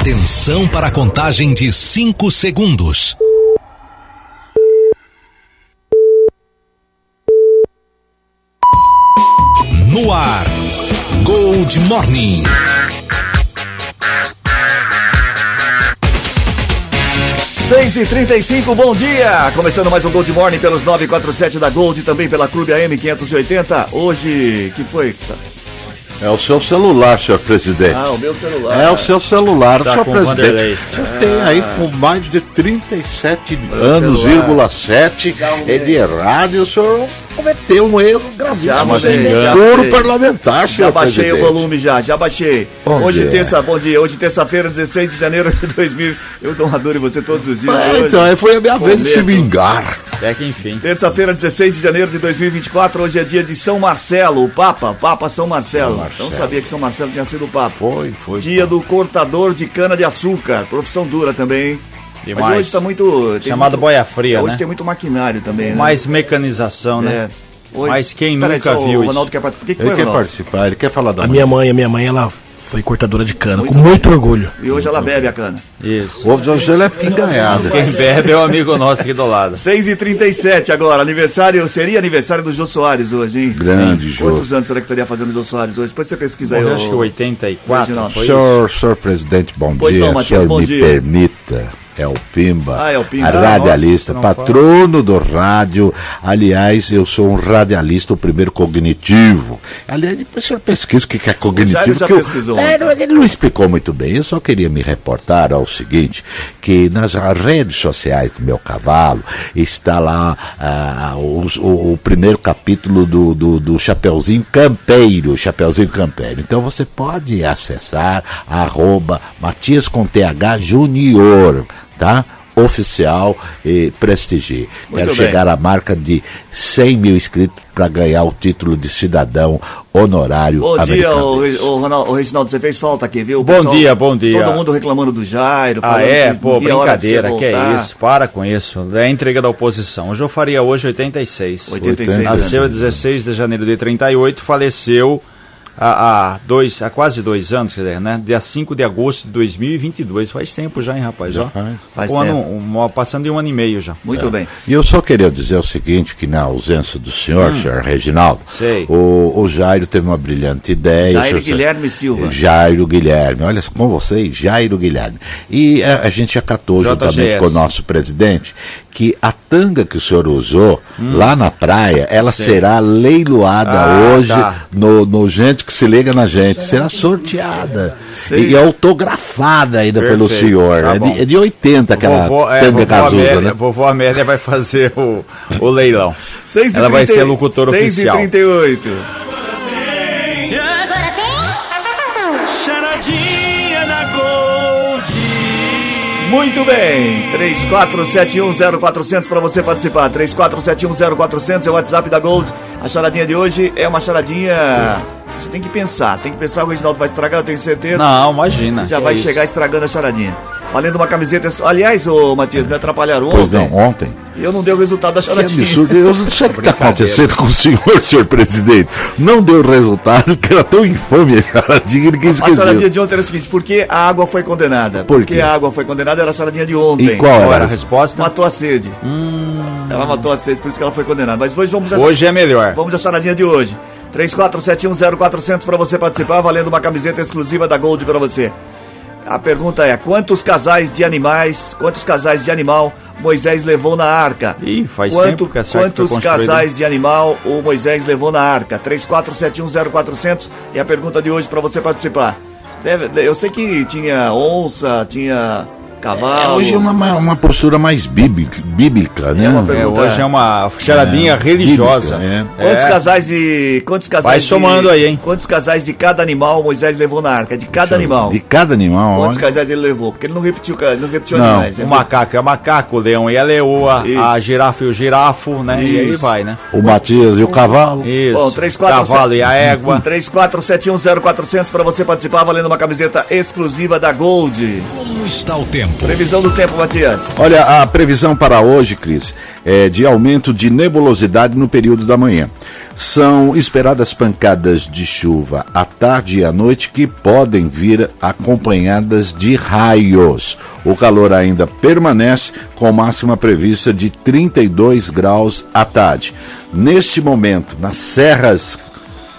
Atenção para a contagem de 5 segundos. No ar, Gold Morning. Seis e trinta bom dia! Começando mais um Gold Morning pelos 947 da Gold e também pela Clube AM 580. Hoje, que foi? É o seu celular, senhor presidente. Ah, o meu celular. É o seu celular, Tá senhor presidente. Você tem aí com mais de 37 Meu anos, celular. vírgula 7 é de rádio, o senhor cometeu um erro Já gravíssimo. já mandei. parlamentar, Já baixei presidente. o volume já, já baixei. Bom hoje dia. terça, bom dia. Hoje terça-feira, 16 de janeiro de 2000. Eu dou uma dor em você todos os dias. Hoje. então, aí foi a minha vez de se vingar. Até que enfim. Terça-feira, 16 de janeiro de 2024, hoje é dia de São Marcelo, o Papa, Papa São Marcelo. São Marcelo. Não sabia que São Marcelo tinha sido o Papa. Foi, foi. Dia do cortador de cana-de-açúcar, profissão dura também, hein? Mas Demais. hoje tá muito. Chamado muito- boia fria, Hoje né? tem muito maquinário também, né? Mais mecanização, né? É. Hoje- Mas quem nunca só, viu O isso? Ronaldo quer participar. O que, que Ele foi, quer Ronaldo? participar, ele quer falar da A minha mãe, a minha mãe, ela foi cortadora de cana, Muito com muito orgulho. E hoje ela bebe a cana. Isso. O ovo de hoje ele é pinganhada. Quem bebe é um amigo nosso aqui do lado. 6h37 agora, aniversário, seria aniversário do Jô Soares hoje, hein? Grande Jô. Quantos anos será que estaria fazendo o Jô Soares hoje? Depois você pesquisa aí. Eu acho que 84 Reginaldo. foi isso. Senhor, senhor presidente, bom Pois dia. não, Matias, senhor bom me dia. permita. É o Pimba, Ah, é o Pimba. a Ah, radialista, nossa, patrono do rádio. Aliás, eu sou um radialista, o primeiro cognitivo. Aliás, depois o senhor pesquisa o que é cognitivo. já que eu- É, ele não explicou muito bem. Eu só queria me reportar ao seguinte, que nas redes sociais do meu cavalo está lá ah, os- o, o primeiro capítulo do, do, do Chapeuzinho Campeiro, Chapeuzinho Campeiro. Então você pode acessar arroba Matias com TH Junior, tá? Oficial e prestigie. Muito Quero bem. chegar à marca de 100 mil inscritos para ganhar o título de cidadão honorário Bom dia, americano. Re- ô, Ronaldo, ô, Reginaldo, você fez falta aqui, viu? O Bom dia, bom dia. Todo mundo reclamando do Jairo. Ah, é? Pô, brincadeira, que é isso? Para com isso. É a entrega da oposição. Hoje eu faria hoje 86. 86 Nasceu anos. a 16 de janeiro de 38, faleceu há, há dois, há quase dois anos, quer dizer, né? Dia 5 de agosto de 2022. Faz tempo já, hein, rapaz? Já, faz. Faz um ano, tempo. um- passando de um ano e meio já. Muito bem. E eu só queria dizer o seguinte, que na ausência do senhor, senhor Reginaldo, Hum. Sei. o, o Jairo teve uma brilhante ideia. Jairo senhor- Guilherme Silva. Jairo Guilherme, olha com vocês, Jairo Guilherme. E a, a gente acatou JGS. juntamente com o nosso presidente que a tanga que o senhor usou Hum. lá na praia, ela será leiloada Ah, hoje tá. no, no Gente que se liga na gente, será sorteada e autografada ainda pelo Perfeito, senhor. tá é, de, é de 80 aquela Vovó, é, vovó, casusa, Amélia, né? vovó Amélia vai fazer o, o leilão. 6 Ela vai ser a locutora oficial. 6h38. Agora tem? Charadinha na Gold. Muito bem. 34710400 para você participar. 34710400 é o WhatsApp da Gold. A charadinha de hoje é uma charadinha. Você tem que pensar, tem que pensar. O Reginaldo vai estragar, eu tenho certeza. Não, imagina. Já que vai é isso. chegar estragando a charadinha. Valendo uma camiseta. Aliás, ô Matias, me atrapalharam ontem. Pois não, ontem. E eu não dei o resultado da Que charadinha. absurdo. Eu não sei o que está acontecendo com o senhor, senhor presidente. Não deu resultado, porque era tão infame a charadinha que ninguém A charadinha esqueceu. de ontem era o seguinte: por que a água foi condenada? Por Porque a água foi condenada era a charadinha de ontem. E qual Qual era? a resposta? Matou a sede. Ela matou a sede, por isso que ela foi condenada. Mas hoje vamos já Hoje é melhor. Vamos à charadinha de hoje. 34710400 para você participar, valendo uma camiseta exclusiva da Gold para você. A pergunta é: quantos casais de animais, quantos casais de animal Moisés levou na arca? Ih, faz Quanto, tempo que essa Quantos casais de animal o Moisés levou na arca? 34710400 é a pergunta de hoje para você participar. Deve- eu sei que tinha onça, tinha cavalo. hoje é uma, uma, postura mais bíblica, bíblica né? É uma É, hoje é uma charadinha É, religiosa. bíblica, Quantos É. casais de. Quantos casais Vai somando de, aí, hein? Quantos casais de cada animal Moisés levou na arca? De cada animal. De cada animal. Quantos olha. casais ele levou? Porque ele não repetiu, ele não repetiu Não, animais. né? O macaco é o macaco, o leão e a leoa, Isso. a girafa e o girafo, né? E aí Isso. vai, né? O Matias e o cavalo. Isso. Bom, 3, 4, Cavalo e a égua. 34710400 para você participar, valendo uma camiseta exclusiva da Gold. Como está o tempo? Previsão do tempo, Matias. Olha, a previsão para hoje, Cris, é de aumento de nebulosidade no período da manhã. São esperadas pancadas de chuva à tarde e à noite que podem vir acompanhadas de raios. O calor ainda permanece com máxima prevista de 32 graus à tarde. Neste momento, nas serras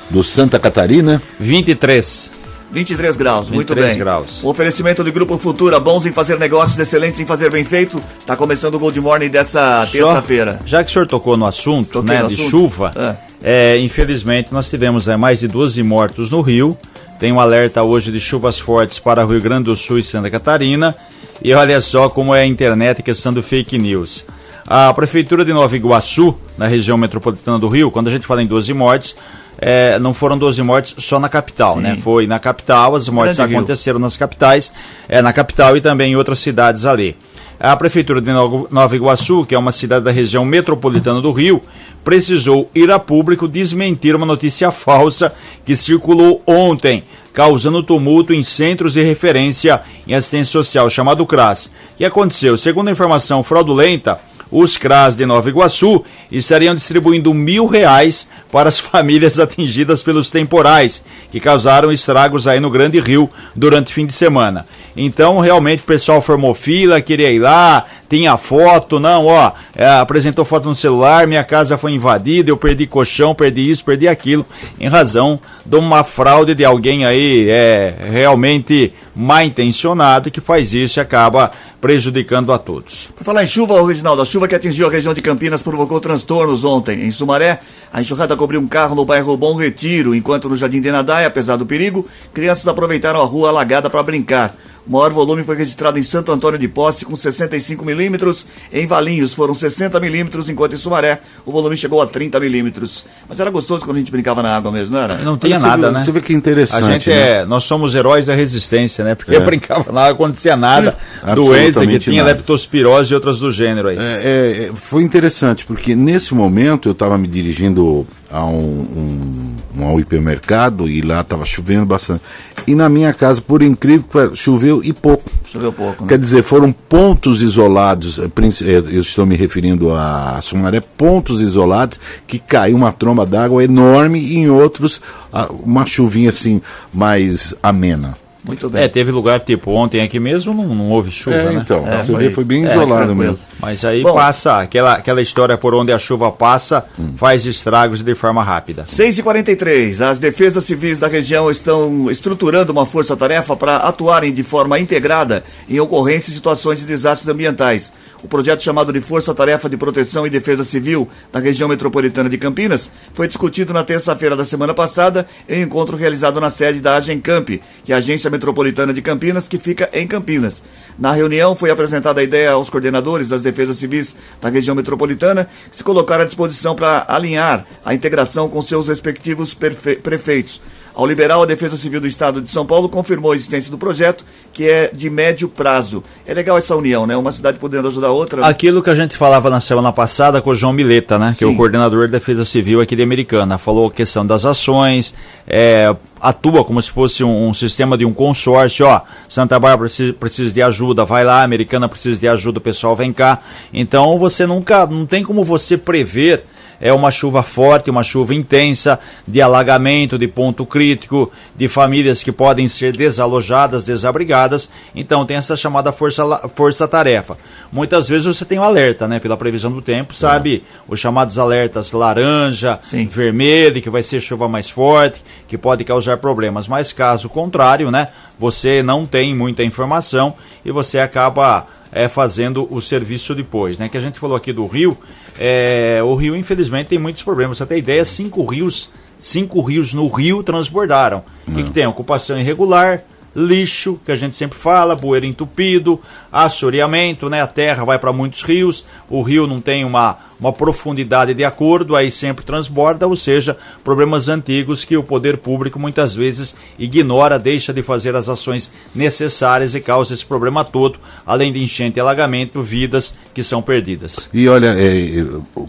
do Santa Catarina, 23. 23 graus, muito 23 bem. graus. O oferecimento do Grupo Futura, bons em fazer negócios, excelentes em fazer bem feito. Tá começando o Gold Morning dessa terça-feira. Já que o senhor tocou no assunto, Toquei né, no de assunto. chuva, é, infelizmente nós tivemos é, mais de 12 mortos no Rio. Tem um alerta hoje de chuvas fortes para Rio Grande do Sul e Santa Catarina. E olha só como é a internet questão do fake news. A Prefeitura de Nova Iguaçu, na região metropolitana do Rio, quando a gente fala em 12 mortes, é, não foram 12 mortes só na capital, né? Foi na capital, as mortes Grande Rio. aconteceram nas capitais, é, na capital e também em outras cidades ali. A Prefeitura de Nova Iguaçu, que é uma cidade da região metropolitana do Rio, precisou ir a público desmentir uma notícia falsa que circulou ontem, causando tumulto em centros de referência em assistência social, chamado CRAS. O que aconteceu? Segundo a informação fraudulenta, os CRAS de Nova Iguaçu estariam distribuindo mil reais para as famílias atingidas pelos temporais, que causaram estragos aí no Grande Rio durante o fim de semana. Então, realmente, o pessoal formou fila, queria ir lá, tinha foto, não, ó, é, apresentou foto no celular, minha casa foi invadida, eu perdi colchão, perdi isso, perdi aquilo, em razão de uma fraude de alguém aí é, realmente mal intencionado que faz isso e acaba prejudicando a todos. Por falar em chuva, Reginaldo, a chuva que atingiu a região de Campinas provocou transtornos ontem. Em Sumaré, a enxurrada cobriu um carro no bairro Bom Retiro, enquanto no Jardim de Nadai, apesar do perigo, crianças aproveitaram a rua alagada para brincar. O maior volume foi registrado em Santo Antônio de Posse, com 65 milímetros. Em Valinhos foram 60 milímetros, enquanto em Sumaré o volume chegou a 30 milímetros. Mas era gostoso quando a gente brincava na água mesmo, não era? Não tinha nada, vê- né? você vê que interessante, A gente né? é, nós somos heróis da resistência, né? Porque É. eu brincava lá, acontecia nada, doença que tinha nada. leptospirose e outras do gênero aí. É, é, é, foi interessante, porque nesse momento eu estava me dirigindo a um, um, um hipermercado e lá estava chovendo bastante. E na minha casa, por incrível que pareça, choveu e pouco. Choveu pouco, né? Quer dizer, foram pontos isolados, eh, eh, eu estou me referindo a Sumaré, pontos isolados que caiu uma tromba d'água enorme e em outros ah, uma chuvinha assim mais amena. Muito bem. É, teve lugar tipo ontem aqui mesmo, não, não houve chuva, É, né? então, É, você foi- vê, foi bem é, isolado mesmo. Mas aí Bom. passa, aquela, aquela história por onde a chuva passa, faz estragos de forma rápida. 6 e 43 as defesas civis da região estão estruturando uma força-tarefa para atuarem de forma integrada em ocorrências e situações de desastres ambientais. O projeto chamado de Força Tarefa de Proteção e Defesa Civil da região metropolitana de Campinas foi discutido na terça-feira da semana passada em um encontro realizado na sede da Agencamp, que é a Agência Metropolitana de Campinas, que fica em Campinas. Na reunião foi apresentada a ideia aos coordenadores das defesas civis da região metropolitana, que se colocaram à disposição para alinhar a integração com seus respectivos prefeitos. Ao liberal, a Defesa Civil do Estado de São Paulo confirmou a existência do projeto, que é de médio prazo. É legal essa união, né? Uma cidade podendo ajudar a outra. Aquilo que a gente falava na semana passada com o João Mileta, né? Que é Sim. o coordenador de defesa civil aqui de Americana. Falou a questão das ações, é, atua como se fosse um, um sistema de um consórcio, ó. Santa Bárbara precisa, precisa de ajuda, vai lá, Americana precisa de ajuda, o pessoal vem cá. Então você nunca, não tem como você prever é uma chuva forte, uma chuva intensa, de alagamento, de ponto crítico, de famílias que podem ser desalojadas, desabrigadas. Então tem essa chamada força- força-tarefa. Muitas vezes você tem um alerta, né? Pela previsão do tempo, sabe? Os chamados alertas laranja, Sim. vermelho, que vai ser chuva mais forte, que pode causar problemas. Mas caso contrário, né? Você não tem muita informação e você acaba é, fazendo o serviço depois, né? Que a gente falou aqui do Rio, é, o Rio infelizmente tem muitos problemas. Você tem ideia, cinco rios, cinco rios no Rio transbordaram. O que, que tem? Ocupação irregular, lixo, que a gente sempre fala, bueiro entupido, assoreamento, né? A terra vai para muitos rios, o rio não tem uma, uma profundidade de acordo, aí sempre transborda, ou seja, problemas antigos que o poder público muitas vezes ignora, deixa de fazer as ações necessárias e causa esse problema todo, além de enchente e alagamento, vidas que são perdidas. E olha, é, é,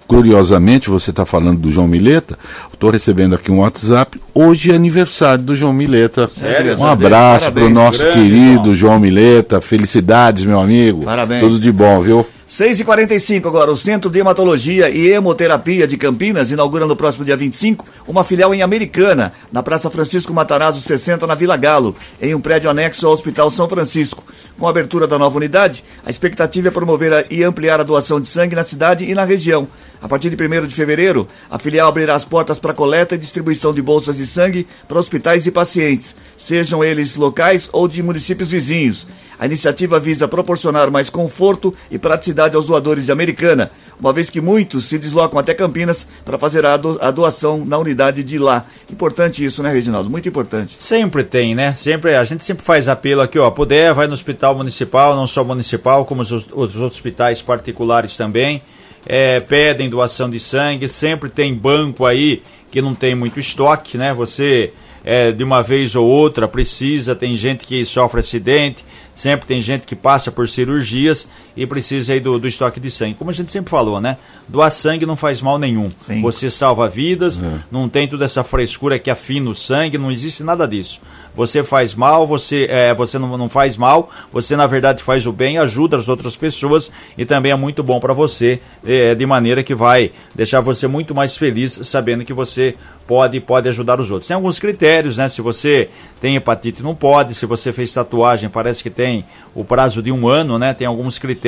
curiosamente, você está falando do João Mileta, estou recebendo aqui um WhatsApp, hoje é aniversário do João Mileta. Sério? Um abraço para o nosso Grande, querido João. João Mileta, felicidades, meu amigo. Parabéns. Tudo de bom, viu? 6h45 agora, o Centro de Hematologia e Hemoterapia de Campinas inaugura no próximo dia 25 uma filial em Americana, na Praça Francisco Matarazzo 60, na Vila Galo, em um prédio anexo ao Hospital São Francisco. Com a abertura da nova unidade, a expectativa é promover e ampliar a doação de sangue na cidade e na região. A partir de 1 de fevereiro, a filial abrirá as portas para coleta e distribuição de bolsas de sangue para hospitais e pacientes, sejam eles locais ou de municípios vizinhos. A iniciativa visa proporcionar mais conforto e praticidade aos doadores de Americana, uma vez que muitos se deslocam até Campinas para fazer a, do, a doação na unidade de lá. Importante isso, né, Reginaldo? Muito importante. Sempre tem, né? Sempre, a gente sempre faz apelo aqui, ó, puder, vai no hospital municipal, não só municipal, como os, os outros hospitais particulares também é, pedem doação de sangue, sempre tem banco aí que não tem muito estoque, né? Você é, de uma vez ou outra precisa, tem gente que sofre acidente, sempre tem gente que passa por cirurgias e precisa aí do, do estoque de sangue. Como a gente sempre falou, né? Doar sangue não faz mal nenhum. Sim. Você salva vidas, é. não tem toda essa frescura que afina o sangue, não existe nada disso você faz mal, você, é, você não, não faz mal, você na verdade faz o bem, ajuda as outras pessoas e também é muito bom para você, é, de maneira que vai deixar você muito mais feliz sabendo que você pode pode ajudar os outros. Tem alguns critérios, né? Se você tem hepatite, não pode. Se você fez tatuagem, parece que tem o prazo de um ano, né? Tem alguns critérios.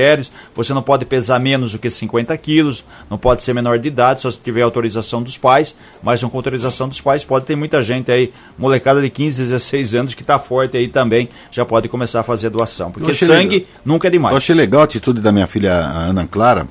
Você não pode pesar menos do que 50 quilos, não pode ser menor de idade, só se tiver autorização dos pais. Mas com autorização dos pais, pode ter muita gente aí, molecada de 15, 16 anos, que está forte aí também, já pode começar a fazer doação. Porque sangue legal. nunca é demais. Eu achei legal a atitude da minha filha Ana Clara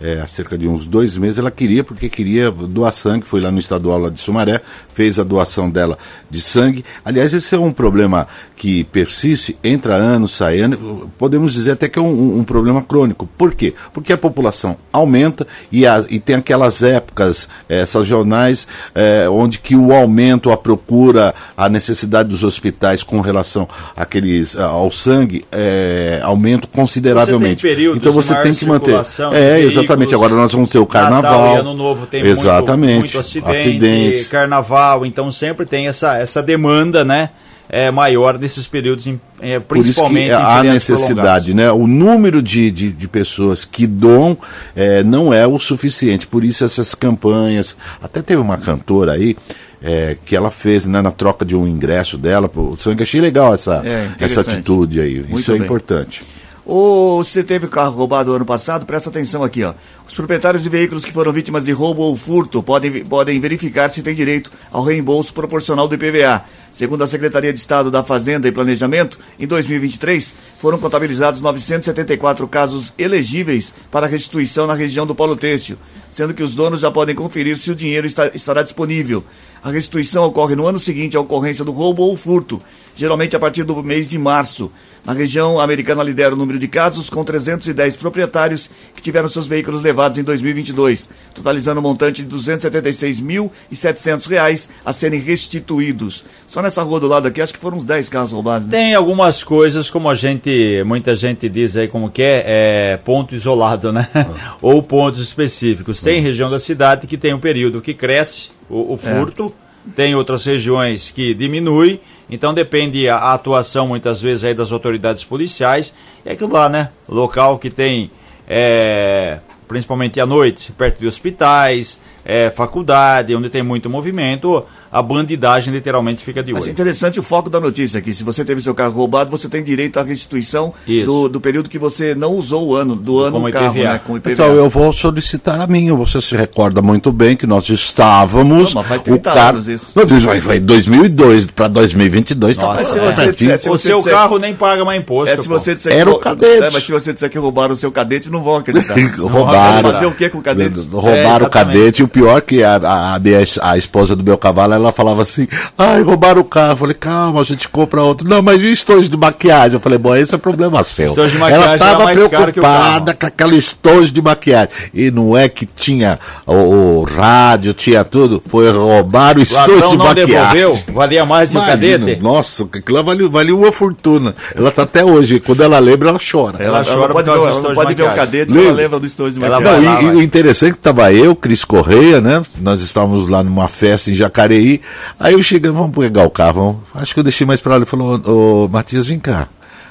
é, há cerca de uns dois meses, ela queria, porque queria doar sangue, foi lá no estadual lá de Sumaré, fez a doação dela de sangue. Aliás, esse é um problema que persiste, entra anos, sai anos, podemos dizer até que é um, um problema crônico. Por quê? Porque a população aumenta e, a, e tem aquelas épocas, essas jornais, é, onde que o aumento, a procura, a necessidade dos hospitais com relação àqueles, ao sangue, é, aumenta consideravelmente. Você então você tem que manter. É, exatamente. Agora nós vamos ter o carnaval. Natal e Ano Novo tem exatamente. muito, muito acidente, Acidentes. carnaval, então sempre tem essa, essa demanda, né? é, maior nesses períodos, é, principalmente. Por isso que há necessidade, né? O número de, de, de pessoas que doam é, não é o suficiente. Por isso essas campanhas. Até teve uma cantora aí. É, que ela fez né, na troca de um ingresso dela, o sangue achei legal essa, é, essa atitude aí. Muito isso é bem. importante. Ou você teve carro roubado ano passado, presta atenção aqui, ó. Os proprietários de veículos que foram vítimas de roubo ou furto podem, podem verificar se têm direito ao reembolso proporcional do IPVA. Segundo a Secretaria de Estado da Fazenda e Planejamento, em 2023 foram contabilizados 974 casos elegíveis para restituição na região do Polo Têxtil, sendo que os donos já podem conferir se o dinheiro está, estará disponível. A restituição ocorre no ano seguinte à ocorrência do roubo ou furto, geralmente a partir do mês de março. Na região, americana lidera o número de casos, com 310 proprietários que tiveram seus veículos levados em 2022, totalizando um montante de R$ 276.700 a serem restituídos. Só nessa rua do lado aqui, acho que foram uns 10 carros roubados. Né? Tem algumas coisas, como a gente, muita gente diz aí como que é, é ponto isolado, né? Ah. Ou pontos específicos. Tem ah. região da cidade que tem um período que cresce o, o é. furto, é. tem outras regiões que diminui então depende a, atuação muitas vezes aí das autoridades policiais. E é aquilo lá, né? Local que tem, é, principalmente à noite, perto de hospitais, é, faculdade, onde tem muito movimento, a bandidagem literalmente fica de olho. Mas é interessante o foco da notícia aqui. Se você teve seu carro roubado, você tem direito à restituição do, do, período que você não usou o ano, do ano Como carro, né? Com IPVA. Então eu vou solicitar a minha. Você se recorda muito bem que nós estávamos. Não, mas faz 30 o carro, anos isso. Não, vai, vai 2002 para 2022 tá Nossa, tá é. disser, se O seu disser, carro nem paga mais imposto. É, se você disser Era que, o cadete. É, mas se você disser que roubaram o seu cadete, não vão acreditar. roubaram. fazer o que com o cadete? Roubaram é, o cadete e o pior que a, a, a, a esposa do meu cavalo, ela falava assim Ai, roubaram o carro. Eu falei, calma, a gente compra outro. Não, mas e o estojo de maquiagem? Eu falei, bom, esse é problema seu. Estojo de maquiagem Ela estava preocupada com aquele estojo de maquiagem. E não é que tinha o, o rádio, tinha tudo. Foi roubar o estojo Ladrão de não maquiagem. devolveu? Valia mais do cadete? Nossa, aquilo lá valeu, valeu uma fortuna. Ela tá até hoje. Quando ela lembra, ela chora. Ela, ela chora pode, ver, ela pode ver o cadete, ela lembra do estojo de maquiagem. Não, e, e, o interessante é que tava eu, Cris Correia, né? Nós estávamos lá numa festa em Jacareí. Aí eu chegando, vamos pegar o carro, vamos. acho que eu deixei mais para lá. Ele falou, ô, ô Matias, vem cá.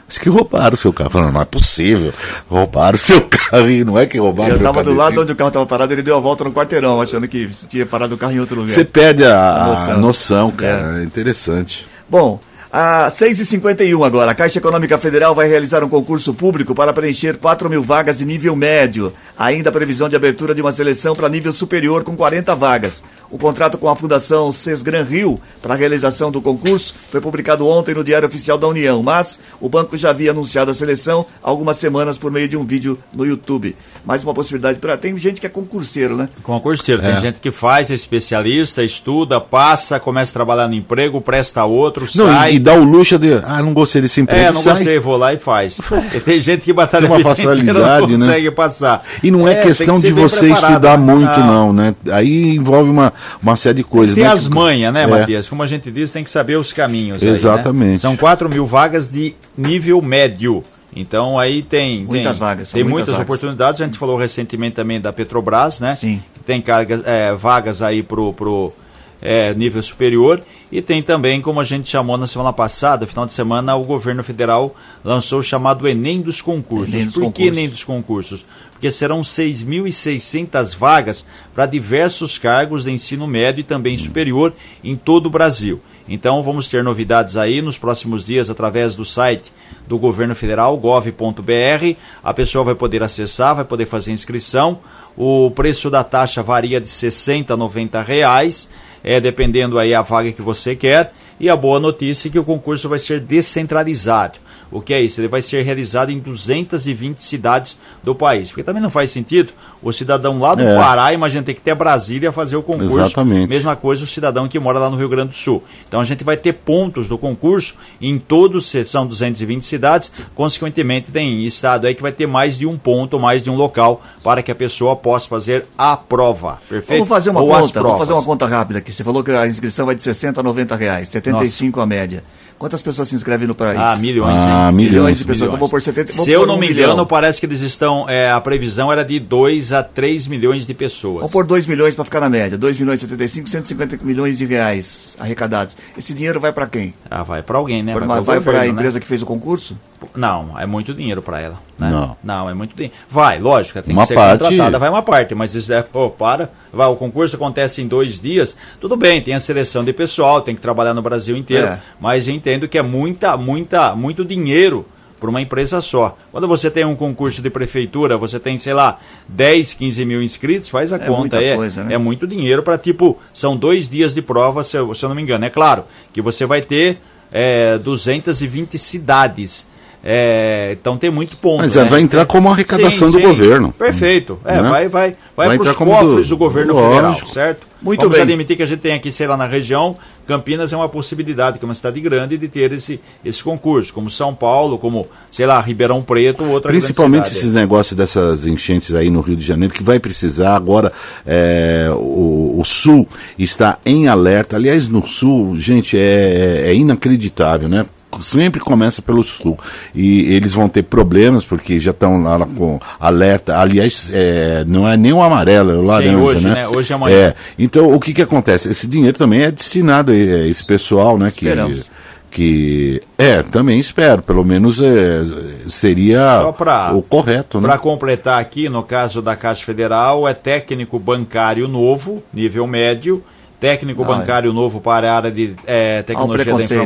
Diz que roubaram o seu carro. Falando, não é possível. Roubaram o seu carro e não é que roubaram Eu meu tava do lado onde o carro tava parado, ele deu a volta no quarteirão, achando que tinha parado o carro em outro lugar. Você perde a, A noção. noção, cara. É. interessante. Bom, a 6h51 agora. A Caixa Econômica Federal vai realizar um concurso público para preencher 4 mil vagas de nível médio. Ainda a previsão de abertura de uma seleção para nível superior com 40 vagas. O contrato com a Fundação Sesgran Rio para a realização do concurso foi publicado ontem no Diário Oficial da União, mas o banco já havia anunciado a seleção há algumas semanas por meio de um vídeo no YouTube. Mais uma possibilidade para. Tem gente que é concurseiro, né? Concurseiro, É. tem gente que faz, é especialista, estuda, passa, começa a trabalhar no emprego, presta outro, Não, sai. e, e dá o luxo de. Ah, não gostei desse emprego. É, não sai. gostei, vou lá e faz. E tem gente que batalha Tem uma facilidade, não né? consegue passar. E não é, tem questão que de você preparado, estudar né? muito, não, né? Aí envolve uma, uma série de coisas. Tem né? as manhas, né, É. Matias? Como a gente diz, tem que saber os caminhos. aí, né? Exatamente. São 4 mil vagas de nível médio. Então aí tem. Muitas tem, vagas, Tem muitas muitas vagas. oportunidades. A gente falou recentemente também da Petrobras, né? Sim. Que tem cargas, é, vagas aí pro, pro é, nível superior. E tem também, como a gente chamou na semana passada, final de semana, o governo federal lançou o chamado Enem dos concursos. Enem dos Por que concursos. Enem dos concursos? Porque serão 6.600 vagas para diversos cargos de ensino médio e também superior em todo o Brasil. Então vamos ter novidades aí nos próximos dias através do site do governo federal, gov.br. A pessoa vai poder acessar, vai poder fazer inscrição. O preço da taxa varia de 60 a 90 reais, é, dependendo aí a vaga que você quer. E a boa notícia é que o concurso vai ser descentralizado. O que é isso? Ele vai ser realizado em 220 cidades do país. Porque também não faz sentido o cidadão lá do É. Pará, imagina, ter que ter Brasília fazer o concurso. Exatamente. Mesma coisa o cidadão que mora lá no Rio Grande do Sul. Então a gente vai ter pontos do concurso em todos, são 220 cidades, consequentemente tem estado aí que vai ter mais de um ponto, mais de um local para que a pessoa possa fazer a prova. Perfeito? Vamos fazer uma Ou conta, vamos fazer uma conta rápida aqui. Você falou que a inscrição vai de 60 a 90 reais, 75 a média. Quantas pessoas se inscrevem no país? Ah, milhões, hein? Ah, Milhões milhões. de pessoas. Então vou por 70 vou Se eu por não um me milhão. engano, parece que eles estão. é, a previsão era de 2 a 3 milhões de pessoas. Vamos pôr 2 milhões para ficar na média. 2 milhões e 75, 150 milhões de reais arrecadados. Esse dinheiro vai para quem? Ah, vai para alguém, né? Pra- vai para a né? empresa que fez o concurso? Não, é muito dinheiro para ela. Né? Não. Não, é muito dinheiro. Vai, lógico, tem Uma que ser parte- contratada, vai uma parte, mas isso é, pô, para. Vai, o concurso acontece em dois dias, tudo bem, tem a seleção de pessoal, tem que trabalhar no Brasil inteiro, É. mas entendo que é muita, muita, muito dinheiro para uma empresa só. Quando você tem um concurso de prefeitura, você tem, sei lá, 10, 15 mil inscritos, faz a É conta. É, coisa, né? é muito dinheiro para, tipo, são dois dias de prova, se eu, se eu não me engano. É claro que você vai ter é, 220 cidades. É, então tem muito ponto. Mas né? vai entrar como arrecadação do governo. Perfeito. É, Né? vai, vai, vai, Vai para os cofres do- do, governo lógico. federal, certo? Muito Vamos bem. admitir que a gente tem aqui, sei lá, na região, Campinas é uma possibilidade, que é uma cidade grande, de ter esse, esse concurso, como São Paulo, como, sei lá, Ribeirão Preto, outra Principalmente esses negócios dessas enchentes aí no Rio de Janeiro, que vai precisar agora. é, o, o Sul está em alerta. Aliás, no Sul, gente, é, é inacreditável, né? Sempre começa pelo sul e eles vão ter problemas porque já estão lá com alerta. Aliás, é, não é nem o amarelo, é o laranja, hoje, né? né? Hoje e amanhã. É. Então, o que que acontece? Esse dinheiro também é destinado a esse pessoal, né? Que, Esperamos. que é, também espero, pelo menos é, seria pra- o correto, né? Para completar aqui, no caso da Caixa Federal, é técnico bancário novo, nível médio, técnico Ah, é. bancário novo para a área de é, tecnologia da preconceito aí.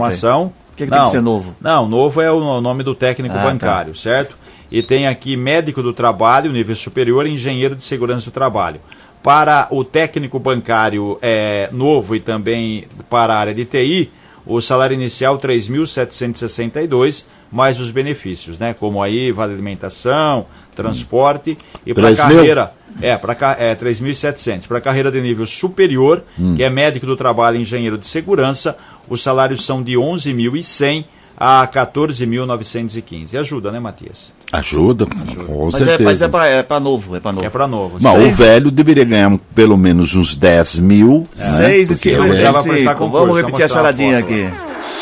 Que que tem que ser novo? Não, novo é o nome do técnico Ah, tá. bancário, certo? E tem aqui médico do trabalho, nível superior, engenheiro de segurança do trabalho. Para o técnico bancário é, novo e também para a área de TI, o salário inicial 3.762, mais os benefícios, né? Como aí, vale alimentação, transporte e para 3 mil? carreira. É, para é, 3.700. Para carreira de nível superior, Hum. que é médico do trabalho e engenheiro de segurança, os salários são de 11.100 a 14.915. Ajuda, né, Matias? Ajuda, com Mas é, certeza. mas é para é pra novo, é para novo. É para novo. Mas Seis- o velho deveria ganhar pelo menos uns 10 mil. né? 6 e é 55. já vai prestar concurso, Vamos repetir a charadinha aqui.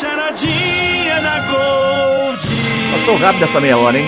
Charadinha da Gold. Passou rápido essa meia hora, hein?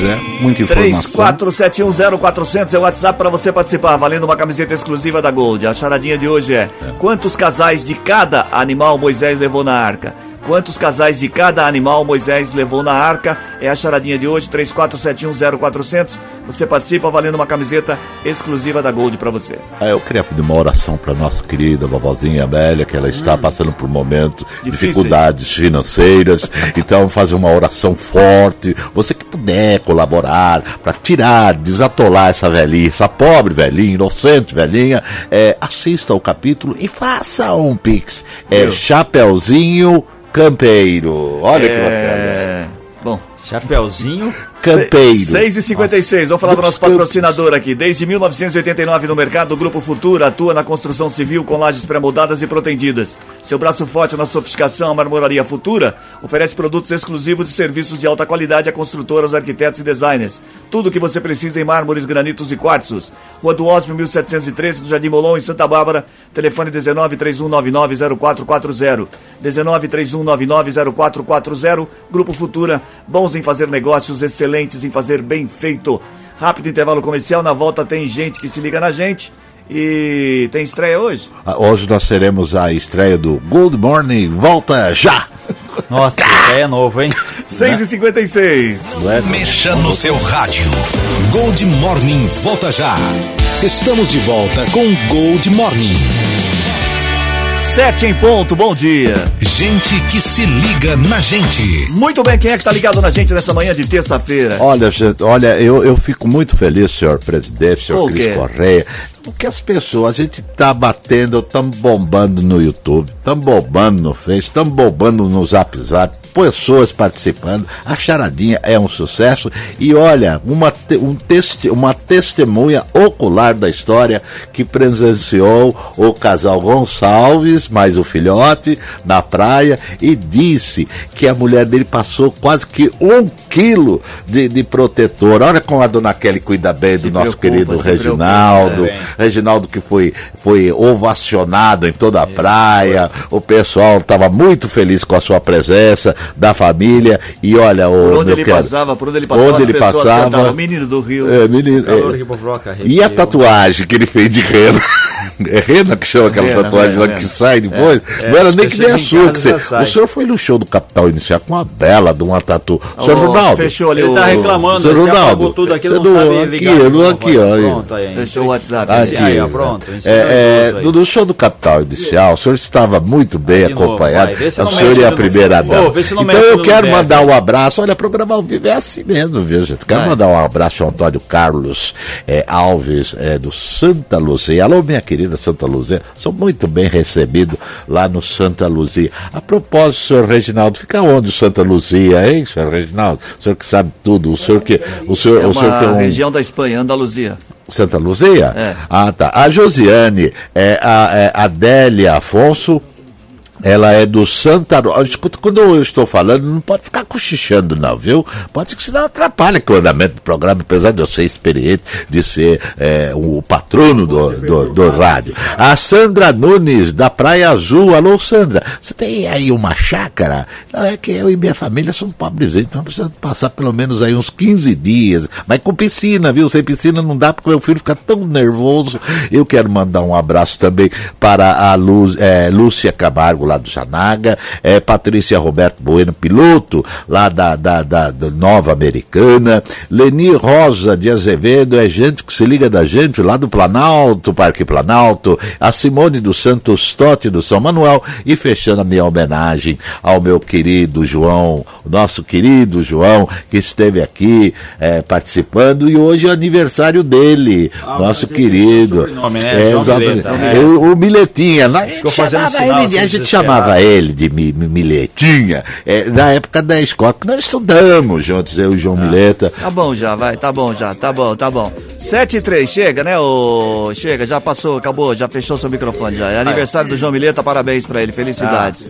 Zé, muita informação. 34710400 é o WhatsApp para você participar, valendo uma camiseta exclusiva da Gold. A charadinha de hoje é: quantos casais de cada animal Moisés levou na arca? Quantos casais de cada animal Moisés levou na arca? É a charadinha de hoje, 34710400. Você participa valendo uma camiseta exclusiva da Gold para você. É, eu queria pedir uma oração para nossa querida vovozinha Amélia, que ela está passando por um momento Difíceis. dificuldades financeiras. Então, fazer uma oração forte. Você que puder colaborar para tirar, desatolar essa velhinha, essa pobre velhinha, inocente velhinha, é, assista o capítulo e faça um pix. É Meu. Chapeuzinho Campeiro. Olha que bacana. É... Bom, Chapeuzinho. Campeiro. 6 e 56 Vamos falar do nosso patrocinador aqui. Desde 1989 no mercado, o Grupo Futura atua na construção civil com lajes pré-moldadas e protendidas. Seu braço forte na sofisticação, a Marmoraria Futura oferece produtos exclusivos e serviços de alta qualidade a construtoras, arquitetos e designers. Tudo o que você precisa em mármores, granitos e quartzos. Rua do Osmo, 1713, do Jardim Molon, em Santa Bárbara. Telefone 19 3199 0440. 19 3199 0440. Grupo Futura, bons em fazer negócios, excelentes em fazer bem feito. Rápido intervalo comercial, na volta tem gente que se liga na gente. E tem estreia hoje? Ah, Hoje nós teremos a estreia do Good Morning Volta Já! Nossa, é novo, hein? 6 e 56 Mexa no seu rádio. Gold Morning volta já. Estamos de volta com Gold Morning. 7 em ponto, bom dia. Gente que se liga na gente. Muito bem, quem é que tá ligado na gente nessa manhã de terça-feira? Olha, gente, olha, eu, eu fico muito feliz, senhor presidente, senhor Por? Cris Correia, porque as pessoas, a gente tá batendo, estamos bombando no YouTube, estamos bombando no Face, estamos bombando no Zap Zap, pessoas participando, a charadinha é um sucesso e olha, uma, te- um teste, uma testemunha ocular da história que presenciou o casal Gonçalves, mais o filhote, na praia e disse que a mulher dele passou quase que um quilo de, de protetor. Olha como a dona Kelly cuida bem do nosso querido se preocupa, Reginaldo. é. Reginaldo que foi, foi ovacionado em toda a praia. O pessoal estava muito feliz com a sua presença, da família. E olha, o Por onde meu ele querido, passava, por onde ele passava, onde as ele passava, cantavam, menino do Rio. é, menino, é, e a tatuagem que ele fez de rena? É rena que chama aquela Rena, tatuagem rena, lá rena. que sai depois? É, não era você nem que nem chega a em sua. casa, Que você, o senhor foi no show do Capital Inicial com uma bela de uma tatu. Senhor Ô, Ronaldo. Fechou ali Ele o... tá reclamando, Seu ele Ronaldo, tudo aqui, você não aqui, ligar. eu não- aqui, ó, aí. Pronto, aí. Fechou o WhatsApp. Aqui, pronto. É, é, no, no show do Capital Inicial, o senhor estava muito bem acompanhado. o senhor e a primeira dama. Então eu quero mandar um abraço. Olha, programa ao vivo é assim mesmo, viu, gente? Quero mandar um abraço ao Antônio Carlos é, Alves, é, do Santa Luzia. Alô, minha querida Santa Luzia. Sou muito bem recebido lá no Santa Luzia. A propósito, senhor Reginaldo, fica onde o Santa Luzia, hein, senhor Reginaldo? O senhor que sabe tudo. O senhor que. O senhor, É o senhor um. região da Espanha, Andaluzia. Santa Luzia? É. Ah, tá. A Josiane, é, a, é, Adélia Afonso, ela é do Santa Rosa. Escuta, quando eu estou falando, não pode ficar cochichando, não, viu? Pode que senão atrapalha o andamento do programa, apesar de eu ser experiente, de ser é, o patrono do, do, do rádio. A Sandra Nunes, da Praia Azul. Alô, Sandra, você tem aí uma chácara? Não, é que eu e minha família somos pobrezinhos, então precisamos passar pelo menos aí uns 15 dias. Mas com piscina, viu? Sem piscina não dá, porque meu filho fica tão nervoso. Eu quero mandar um abraço também para a Lu, é, Lúcia Camargo, lá do Janaga, é, Patrícia Roberto Bueno, piloto lá da, da, da, da Nova Americana, Leni Rosa de Azevedo, é gente que se liga da gente lá do Planalto, Parque Planalto, a Simone dos Santos Totti do São Manuel e fechando a minha homenagem ao meu querido João, o nosso querido João, que esteve aqui é, participando e hoje é o aniversário dele, Ah, nosso é o querido. sobrenome, né? João exatamente. Né? Eu- o Miletinha, lá, a gente chamava ele, assim, a gente desesperado. Chamava ele de mi, mi- Miletinha, é, na época da escola, porque nós estudamos juntos, eu e o João Mileta. Tá bom já, vai, tá bom já, tá bom, tá bom. 7 e 3, chega, né, ô... Chega, já passou, acabou, já fechou seu microfone já. É aniversário do João Mileta, parabéns pra ele, felicidades.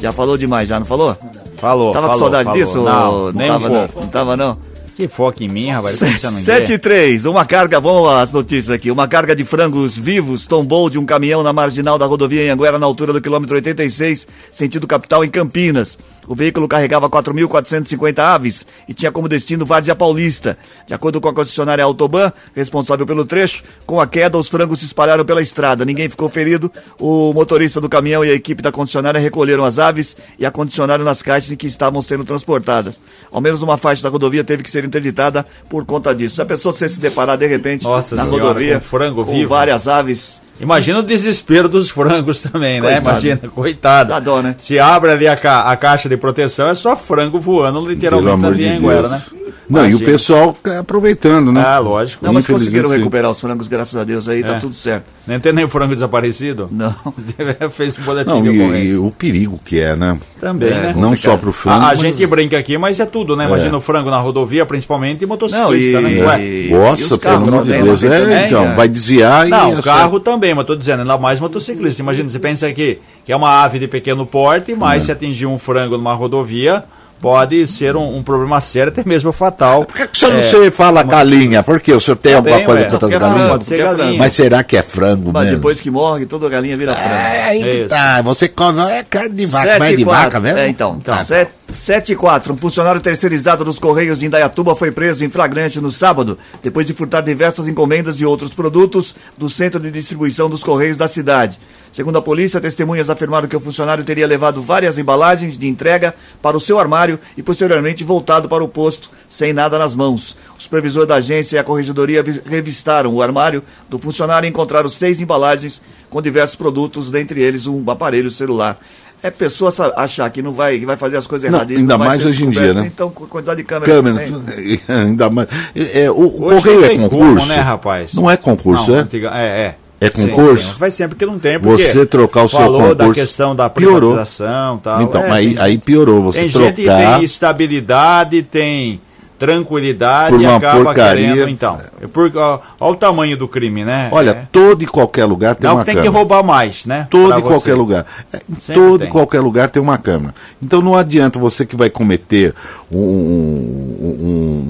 Já falou demais, já não falou? Falou, Tava falou, com saudade falou. disso? Não, nem tava, um não? Não tava não? Que foca em mim, rapaz. 7 e 3, uma carga, vamos às notícias aqui. Uma carga de frangos vivos tombou de um caminhão na marginal da rodovia em Anguera, na altura do quilômetro 86, sentido capital em Campinas. O veículo carregava 4.450 aves e tinha como destino Várzea Paulista. De acordo com a concessionária Autoban, responsável pelo trecho, com a queda, os frangos se espalharam pela estrada. Ninguém ficou ferido. O motorista do caminhão e a equipe da concessionária recolheram as aves e acondicionaram nas caixas em que estavam sendo transportadas. Ao menos uma faixa da rodovia teve que ser interditada por conta disso. Já pensou você se deparar de repente Nossa na senhora, rodovia com frango vivo? várias aves? Imagina o desespero dos frangos também, né? Coitado. Imagina, coitado. Dá dó, né? Se abre ali a, ca- a caixa de proteção, é só frango voando literalmente na de. Anguera, né? Não, e o Imagina. pessoal aproveitando, né? Ah, lógico. Não, mas conseguiram recuperar os frangos, graças a Deus, aí tá É. tudo certo. Não tem nem frango desaparecido? Não. Fez um boletim Não, de e, e o perigo que é, né? Também, É, né? Não complicado. só pro frango. A, a mas- gente brinca aqui, mas é tudo, né? Imagina o frango na rodovia, principalmente, e motociclista, Não, e- né? Ué. e- Nossa, os pelo amor de Deus. né? É, então, cara. vai desviar e. Não, é o só- carro também, mas tô dizendo, ainda mais motociclista. Imagina, você pensa que, que é uma ave de pequeno porte, mas É. se atingir um frango numa rodovia, pode ser um, um problema sério, até mesmo fatal. Por que, que o senhor não É, você fala galinha? Por quê? O senhor tem Também, alguma coisa ué, contra as porque é galinhas? Pode ser porque é galinha. Mas será que é frango Mas mesmo? depois que morre, toda galinha vira frango. É, aí que Isso. tá. Você come. É carne de vaca, Sete mas é de quatro. vaca mesmo? É, então. Tá. 7 e 4. Um funcionário terceirizado dos Correios de Indaiatuba foi preso em flagrante no sábado, depois de furtar diversas encomendas e outros produtos do centro de distribuição dos Correios da cidade. Segundo a polícia, testemunhas afirmaram que o funcionário teria levado várias embalagens de entrega para o seu armário e posteriormente voltado para o posto sem nada nas mãos. O supervisor da agência e a corregedoria vi- revistaram o armário do funcionário e encontraram seis embalagens com diversos produtos, dentre eles um aparelho celular. É pessoa achar que não vai, que vai fazer as coisas Não, erradas. ainda mais hoje em dia, né? Então, com a quantidade de câmeras Câmera, que tem, ainda mais. É, é, o Hoje correio é concurso? como, né, rapaz? Não é concurso, Não, é? antiga- é, é. É Sim, concurso? sim. Faz sempre que não tem, porque Você trocar o seu falou da concurso, questão da privatização e tal. Então, É, aí, tem- aí piorou. Você tem gente que trocar. tem estabilidade, tem tranquilidade Por e uma acaba porcaria. querendo, então. É por, ó, ó o tamanho do crime, né? Olha, É. todo e qualquer lugar tem Não uma tem câmera. que roubar mais, né? Todo e qualquer lugar. É, Sempre todo tem. e qualquer lugar tem uma câmera. Então não adianta você que vai cometer um, um-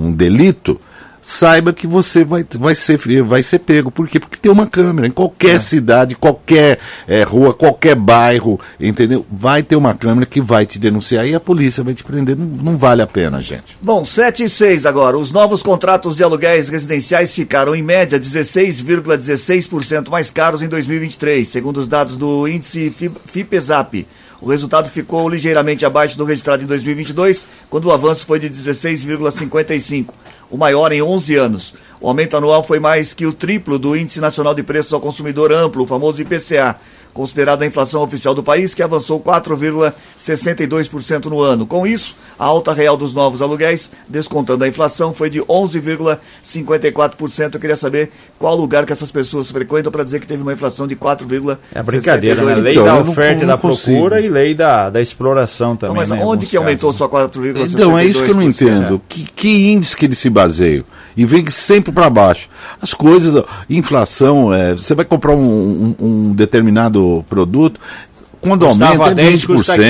um- um delito, saiba que você vai, vai, ser, vai ser pego. Por quê? Porque tem uma câmera. Em qualquer cidade, qualquer eh, rua, qualquer bairro, entendeu? Vai ter uma câmera que vai te denunciar e a polícia vai te prender. Não, não vale a pena, gente. Bom, 7 e 6 agora. Os novos contratos de aluguéis residenciais ficaram, em média, 16,16% mais caros em 2023, segundo os dados do índice Fi- FIPESAP. O resultado ficou ligeiramente abaixo do registrado em 2022, quando o avanço foi de 16,55%, o maior em 11 anos. O aumento anual foi mais que o triplo do Índice Nacional de Preços ao Consumidor Amplo, o famoso IPCA, considerado a inflação oficial do país, que avançou 4,62% no ano. Com isso, a alta real dos novos aluguéis, descontando a inflação, foi de 11,54%. Eu queria saber qual lugar que essas pessoas frequentam para dizer que teve uma inflação de 4,62%. É brincadeira, né? Lei Então, da oferta e não da consigo. procura e lei da, da exploração também. Então, mas né, onde que aumentou casos. só 4,62%? Então, é isso que eu não entendo. Que, que índice que eles se baseiam? E vem sempre para baixo. As coisas, inflação, é, você vai comprar um, um- um determinado produto, quando Custava aumenta é 10, 20%. custa 15.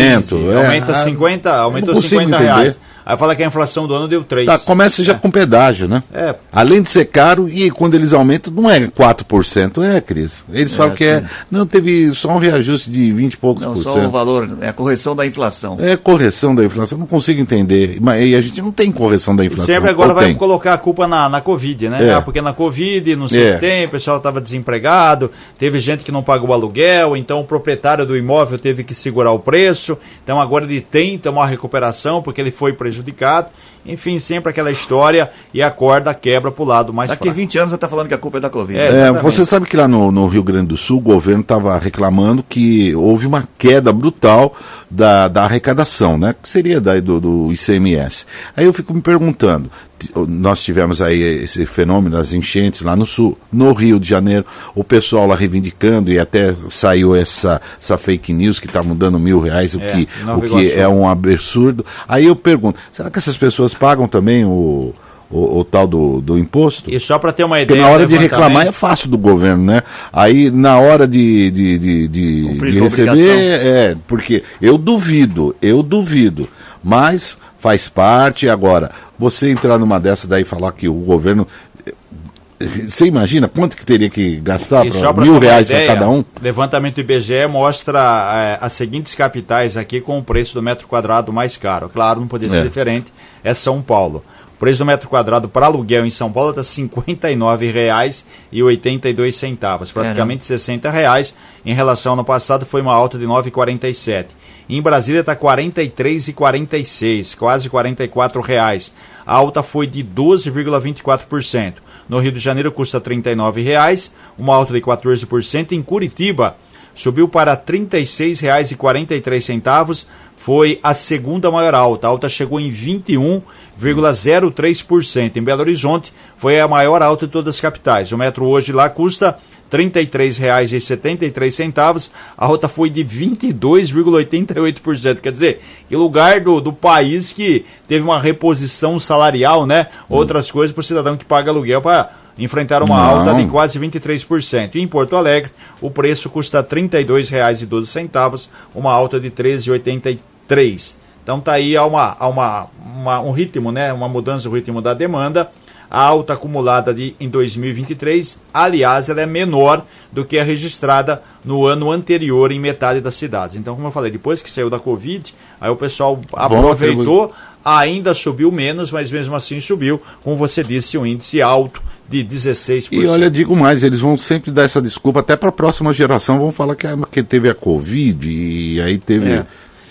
é, aumenta ah, 50, eu não aumentou consigo 50 entender. reais. Aí fala que a inflação do ano deu 3. Tá, começa já com pedágio, né? É. Além de ser caro, e quando eles aumentam, não é 4%, é, Cris. Eles falam que é. Não, teve só um reajuste de 20 e poucos Não, por só o cento. valor, é a correção da inflação. É correção da inflação, não consigo entender. Mas e a gente não tem correção da E inflação. sempre agora Ou vai tem? colocar a culpa na, na Covid, né? É. Ah, porque na Covid não sei o É. que tem, o pessoal estava desempregado, teve gente que não pagou o aluguel, então o proprietário do imóvel teve que segurar o preço, então agora ele tenta uma recuperação porque ele foi prejudicado. Enfim, sempre aquela história e a corda quebra pro lado mais Daqui fraco. 20 anos você está falando que a culpa é da Covid. É. É, você sabe que lá no, no Rio Grande do Sul o governo estava reclamando que houve uma queda brutal da, da arrecadação, né? Que seria daí do, do ICMS. Aí eu fico me perguntando, nós tivemos aí esse fenômeno das enchentes lá no sul, no Rio de Janeiro, o pessoal lá reivindicando e até saiu essa, essa fake news que estavam dando mil reais, o É, que, o que é um absurdo. Aí eu pergunto, será que essas pessoas pagam também o o, o tal do, do imposto. E só para ter uma Porque ideia. na hora de reclamar é fácil do governo, né? Aí na hora de, de, de, de- de receber, é, porque eu duvido, eu duvido, mas faz parte. Agora, você entrar numa dessa daí e falar que o governo. Você imagina quanto que teria que gastar para mil reais para cada um? Levantamento do IBGE mostra eh, as seguintes capitais aqui com o preço do metro quadrado mais caro. Claro, não poderia ser É. diferente, é São Paulo. O preço do metro quadrado para aluguel em São Paulo está R$ 59,82, praticamente 60 reais. Em relação ao ano passado, foi uma alta de R$ 9,47. Em Brasília está R$ 43,46, quase 44 reais. A alta foi de 12,24%. No Rio de Janeiro custa 39 reais, uma alta de 14%. Em Curitiba subiu para R$ 36,43, foi a segunda maior alta. A alta chegou em 21,03%. Em Belo Horizonte, foi a maior alta de todas as capitais. O metro hoje lá custa R$ 33,73. A alta foi de 22,88%. Quer dizer, que lugar do, do país que teve uma reposição salarial, né? Hum. Outras coisas para o cidadão que paga aluguel para enfrentar uma Não. alta de quase 23%. E em Porto Alegre, o preço custa R$ 32,12, uma alta de 13,83% três, Então tá aí há uma, há uma, uma, um ritmo, né? Uma mudança do ritmo da demanda. A alta acumulada de, em 2023, aliás, ela é menor do que a registrada no ano anterior em metade das cidades. Então, como eu falei, depois que saiu da Covid, aí o pessoal aproveitou, ainda subiu menos, mas mesmo assim subiu, como você disse, um índice alto de 16%. E olha, digo mais, eles vão sempre dar essa desculpa, até para a próxima geração, vão falar que, ah, que teve a Covid e aí teve. É.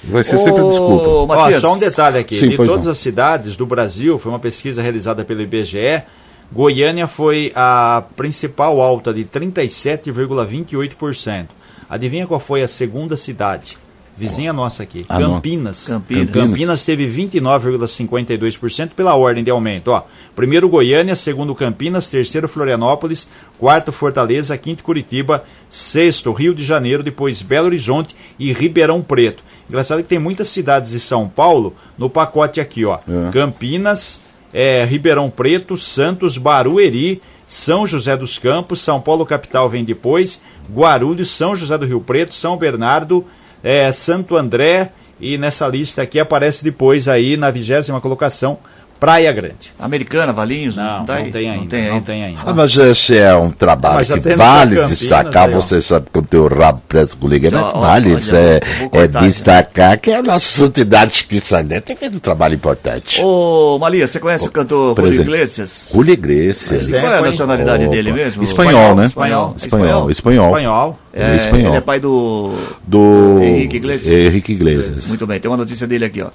Vai ser sempre a Ô, desculpa. Ó, Matias, só um detalhe aqui. Sim, de todas não. as cidades do Brasil, foi uma pesquisa realizada pelo IBGE, Goiânia foi a principal alta de 37,28%. Adivinha qual foi a segunda cidade? Vizinha nossa aqui, Ah. Campinas. Campinas. Campinas teve 29,52% pela ordem de aumento. Ó, primeiro Goiânia, segundo Campinas, terceiro Florianópolis, quarto Fortaleza, quinto Curitiba, sexto Rio de Janeiro, depois Belo Horizonte e Ribeirão Preto. Engraçado que tem muitas cidades de São Paulo no pacote aqui, ó. É. Campinas, é, Ribeirão Preto, Santos, Barueri, São José dos Campos, São Paulo capital vem depois, Guarulhos, São José do Rio Preto, São Bernardo, é, Santo André e nessa lista aqui aparece depois aí na vigésima colocação Praia Grande. Americana, Valinhos, Não, não, tá aí? tem ainda, Não tem não ainda. tem ainda. Ah, mas esse é um trabalho que vale Campinas destacar. aí, ó. Você sabe que o teu rabo preso com liga, mas ó, vale olha, isso é, é né? destacar que a nossa santidade Cristiana tem feito um trabalho importante. Ô, Malia, você conhece o cantor Julio. Iglesias? Julio Iglesias. Qual é a nacionalidade Opa. dele mesmo? Espanhol, né? Espanhol. Espanhol. Espanhol. Espanhol. Ele é É, espanhol. Ele é pai do. Do Henrique Iglesias. Henrique Iglesias. Muito bem, tem uma notícia dele aqui, ó.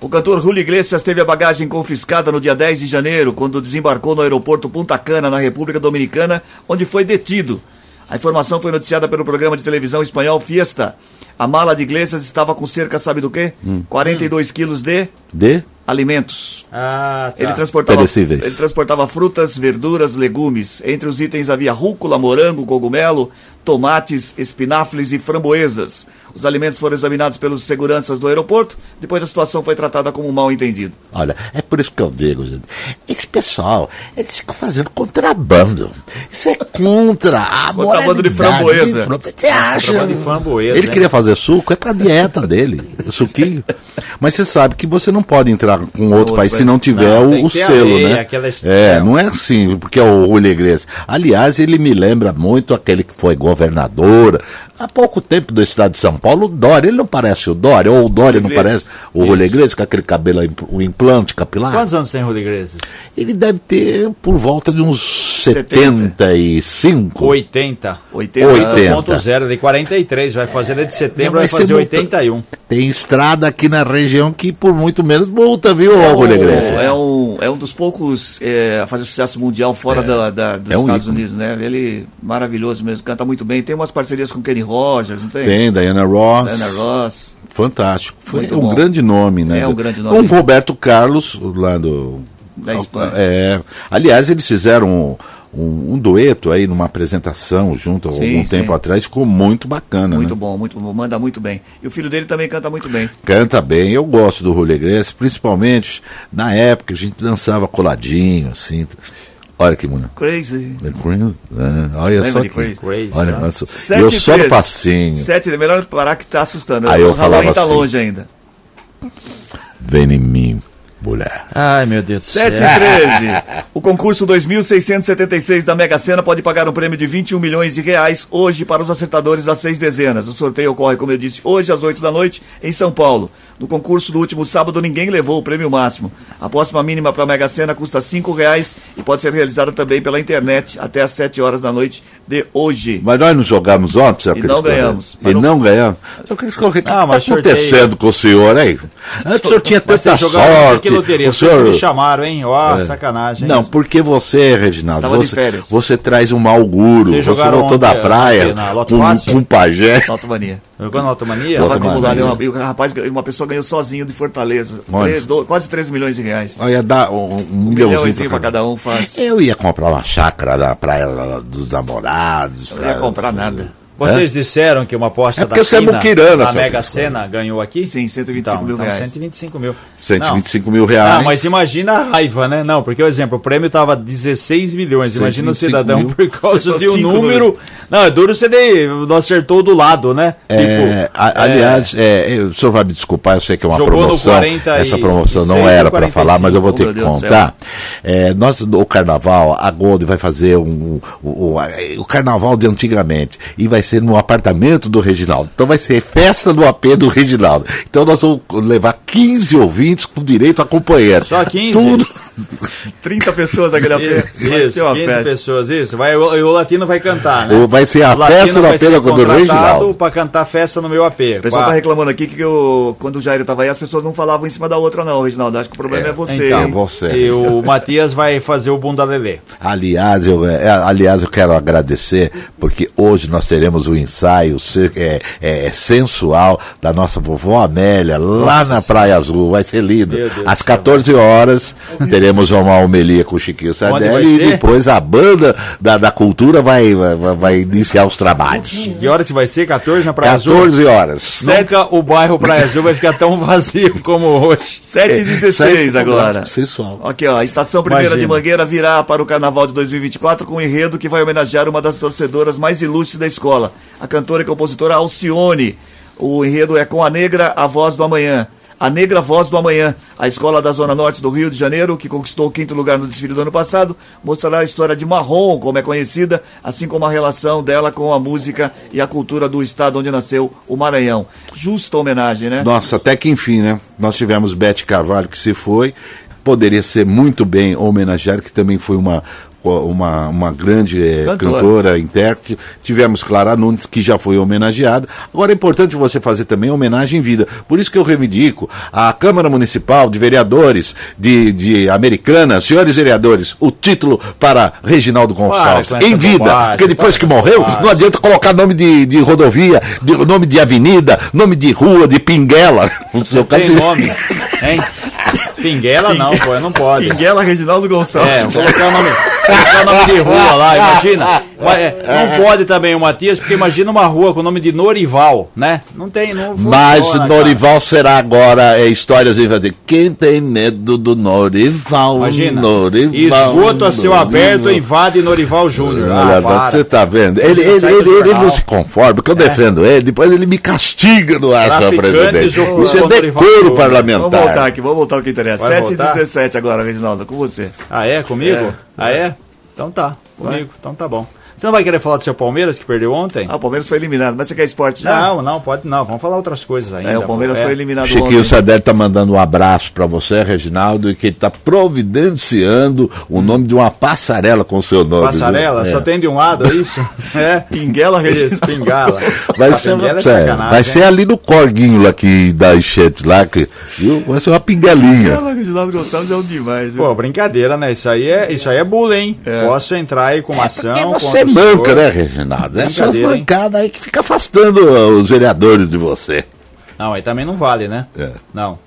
O cantor Julio Iglesias teve a bagagem confiscada no dia 10 de janeiro, quando desembarcou no aeroporto Punta Cana, na República Dominicana, onde foi detido. A informação foi noticiada pelo programa de televisão espanhol Fiesta. A mala de Iglesias estava com cerca, sabe do quê? 42 quilos de De? alimentos. Ah, tá. Ele transportava, Perecíveis. ele transportava frutas, verduras, legumes. Entre os itens havia rúcula, morango, cogumelo, tomates, espinafres e framboesas. Os alimentos foram examinados pelos seguranças do aeroporto. Depois a situação foi tratada como um mal entendido. Olha, é por isso que eu digo, gente. Esse pessoal, eles ficam fazendo contrabando. Isso é contra a Contrabando de framboesa. Você acha? Contrabando de framboesa, Ele hein? queria fazer suco, é pra dieta dele, suquinho. Mas você sabe que você não pode entrar com outro outro país se país. não tiver Não, o, o selo, lei, né? aquela É, estrela. não é assim, porque é o Julio Iglesias. Aliás, ele me lembra muito aquele que foi governador há pouco tempo do estado de São Paulo, o Dória. Ele não parece o Dória, ou o Dória não parece o Julio Iglesias, com aquele cabelo, o implante capilar. Quantos anos tem Julio Iglesias? Ele deve ter por volta de uns 70. 75. 80. 80. 80. Ponto zero, de 43, vai fazer ele de setembro, vai fazer não- 81. Tem estrada aqui na região que por muito menos multa, viu, É um-? É um, é um dos poucos é, a fazer sucesso mundial fora da, da- dos é um Estados ícone. Unidos, né? Ele maravilhoso mesmo, canta muito bem. Tem umas parcerias com Kenny Rogers, não tem? Tem, Diana Ross. Diana Ross. Fantástico. Foi Muito um bom. grande nome, né? É um grande nome. Com Roberto Carlos, lá do. Da Espanha. É. Aliás, eles fizeram um, um, dueto aí numa apresentação junto há Sim, algum sim. tempo atrás, ficou muito bacana. Muito né? bom, muito bom, manda muito bem. E o filho dele também canta muito bem. Canta bem, eu gosto do Julio Iglesias, principalmente na época a gente dançava coladinho, assim. Olha que bonito. Crazy. Né? Olha Lembra só que. Crazy? Crazy, olha, né? nossa, Sete eu só no passinho. Sete, é melhor parar que tá assustando. Aí eu o Halloween falava tá assim. longe ainda. Vem em mim, mulher. Ai, meu Deus do 7 céu. e 13. O concurso 2676 da Mega Sena pode pagar um prêmio de 21 milhões de reais hoje para os acertadores das seis dezenas. O sorteio ocorre, como eu disse, hoje às 8 da noite em São Paulo. No concurso do último sábado, ninguém levou o prêmio máximo. A próxima mínima para a Mega Sena custa 5 reais e pode ser realizada também pela internet até às 7 horas da noite de hoje. Mas nós não jogamos ontem, sabe E não ganhamos. E não- não ganhamos. Só que eles corretos, o que Ah, está acontecendo com o senhor aí? Antes o senhor tinha tanta sorte. Que loteria. O Vocês senhor... me chamaram, hein? Ó, sacanagem. Não, porque você, Reginaldo, você, você traz um mau. Vocês Você jogaram voltou da praia com, um pajé. Automania. Jogou na Automania? Loto Estava acumulado. E uma- o rapaz, uma pessoa ganhou sozinho de Fortaleza. Olha. Três- do- quase 13 milhões de reais. Olha, dá um, um Um milhãozinho pra para cada. um faz. Eu ia comprar uma chácara na praia dos namorados. Eu não ia pra- comprar nada. Vocês disseram que uma aposta É da é muquirana, da seu Mega. Sena ganhou aqui? Sim, 125 então, mil então, reais. 125 mil. 125 mil reais. Não, mas imagina a raiva, né? Não, porque, por exemplo, o prêmio tava 16 milhões. Imagina o 125 cidadão mil. por causa Acertou de um número. Não, é duro você de, não acertou do lado, né? É, a- aliás, é, o senhor vai me desculpar, eu sei que é uma promoção. 40 essa promoção e não era para falar, mas eu vou 45. ter que contar. É, nós, no carnaval, a Gold vai fazer um, um- um- o carnaval de antigamente. E vai ser no apartamento do Reginaldo. Então vai ser festa no AP do Reginaldo. Então nós vamos levar 15 ouvintes com direito a companheiro. Só 15? Tudo. 30 pessoas naquele AP. Isso, Vai isso ser uma 15 festa. pessoas, isso. Vai, o, o Latino vai cantar, né? O- Vai ser a O festa no do do contratado Reginaldo. pra cantar festa no meu AP. O pessoal Qua- tá reclamando aqui que eu, quando o Jair tava aí, as pessoas não falavam em cima da outra, não, Reginaldo. Acho que o problema é, você. Então, hein? você. E o Matias vai fazer o bunda lelê. Aliás, eu, é, aliás, eu quero agradecer, porque hoje nós teremos o ensaio se- é, é, sensual da nossa vovó Amélia, lá na Praia Azul. Vai ser lindo. Às do céu. 14 horas teremos uma homilia com o Chiquinho Sardelli e depois a banda da, da cultura vai, vai, vai iniciar os trabalhos. Que hora que vai ser? 14 na Praia Azul? 14 horas. Nunca o bairro Praia Azul vai ficar tão vazio como hoje. 7 e 16 É, agora. Sensual. Aqui, ó, a Estação Primeira Imagina. de Mangueira virá para o Carnaval de 2024 com um enredo que vai homenagear uma das torcedoras mais ilustres da escola, a cantora e compositora Alcione. O enredo é com a negra, a voz do amanhã. A Negra Voz do Amanhã, a escola da Zona Norte do Rio de Janeiro, que conquistou o quinto lugar no desfile do ano passado, mostrará a história de Marrom, como é conhecida, assim como a relação dela com a música e a cultura do estado onde nasceu o Maranhão. Justa homenagem, né? Nossa, até que enfim, né? Nós tivemos Bete Carvalho que se foi. Poderia ser muito bem homenageada, que também foi uma, uma, uma grande eh, Cantora. cantora, intérprete. Tivemos Clara Nunes, que já foi homenageada. Agora é importante você fazer também homenagem em vida. Por isso que eu reivindico a Câmara Municipal de Vereadores de, de Americana, senhores vereadores, o título para Reginaldo Gonçalves. essa Em vida. bobagem, porque depois para que morreu, bobagem. não adianta colocar nome de, de rodovia, de, nome de avenida, nome de rua, de pinguela. No seu Tem caso, nome, hein? Pinguela não, pô, não pode. Pinguela Reginaldo Gonçalves. É, vou colocar o nome, colocar o nome de rua lá, imagina. Mas, é, não pode também o Matias, porque imagina uma rua com o nome de Norival, né? Não tem, não Mas funciona, Norival será agora é, histórias dizer quem tem medo do Norival? cara. Imagina, Norival, esgoto a céu Norival. aberto invade Norival Júnior. Olha, Ah, você tá vendo? Ele, ele, ele, ele não se conforma, porque eu defendo ele, depois ele me castiga no ar, senhor presidente. Isso é decoro Vamos parlamentar. voltar aqui, vamos voltar ao que interessa. Vai 7 e voltar? 17 agora, Reginaldo, com você. Ah, é? Comigo? É. Ah, é? Então tá, comigo. Então tá bom. Você não vai querer falar do seu Palmeiras que perdeu ontem? Ah, o Palmeiras foi eliminado, mas você quer esporte já? Não, não, pode não. Vamos falar outras coisas ainda. É, o Palmeiras pô. foi É. eliminado Chiquinho ontem. Sader tá mandando um abraço para você, Reginaldo, e que ele tá providenciando o nome de uma passarela com o seu nome. Passarela? viu? Só É. tem de um lado, é isso? É. Pinguela Reginaldo. pingala. Vai ser, é vai ser ali no corguinho lá que dá enchente lá, que, viu? Vai ser uma pinguelinha. Pinguela Reginaldo Gonçalves é um demais. viu? Pô, brincadeira, né? Isso aí é, isso aí é bullying, hein? É. Posso entrar aí com uma ação. Contra você senhor. né, Reginaldo? É hein? mancadas aí que fica afastando os vereadores de você. Não, aí também não vale, né? É. Não.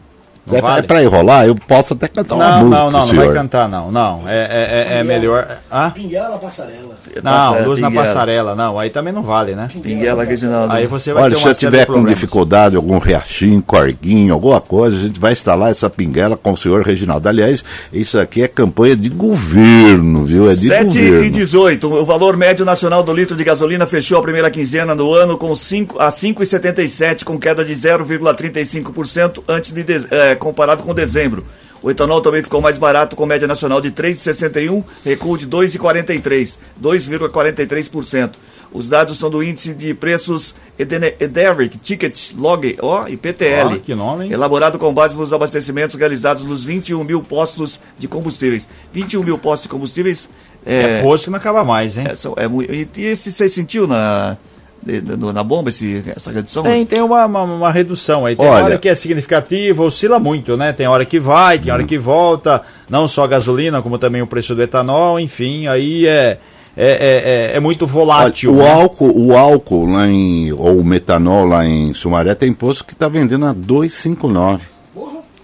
Se é, vale? é pra enrolar, eu posso até cantar uma Não, música não, não, não vai cantar, não. Não, é, é, é- é melhor. Hã? Pinguela passarela. Não, Passa- luz na pinguela. passarela, não, aí também não vale, né? Pinguela, Reginaldo. Aí você vai Olha, ter se uma eu série tiver com dificuldade, algum riachinho, corguinho, alguma coisa, a gente vai instalar essa pinguela com o senhor Reginaldo. Aliás, isso aqui é campanha de governo, viu? É de 7 governo. e 18. O valor médio nacional do litro de gasolina fechou a primeira quinzena do ano com 5 a 5,77, com queda de 0,35% antes de, de- eh, comparado com dezembro. O etanol também ficou mais barato, com média nacional de 3,61, recuo de 2,43, 2,43%. Os dados são do índice de preços Ederic Ticket Log, ó, IPTL. Ó, que nome, hein? Elaborado com base nos abastecimentos realizados nos 21 mil postos de combustíveis. 21 mil postos de combustíveis. É, posto que não acaba mais, hein? é, são- é e, e esse você sentiu na, na bomba esse, essa redução? Tem, tem uma, uma, uma redução aí. Tem Olha- hora que é significativa, oscila muito, né? Tem hora que vai, tem hora que volta. Não só a gasolina, como também o preço do etanol, enfim, aí é, é, é, é- é muito volátil. Olha, o né? álcool, o álcool lá em, ou o metanol lá em Sumaré tem posto que está vendendo a 2,59.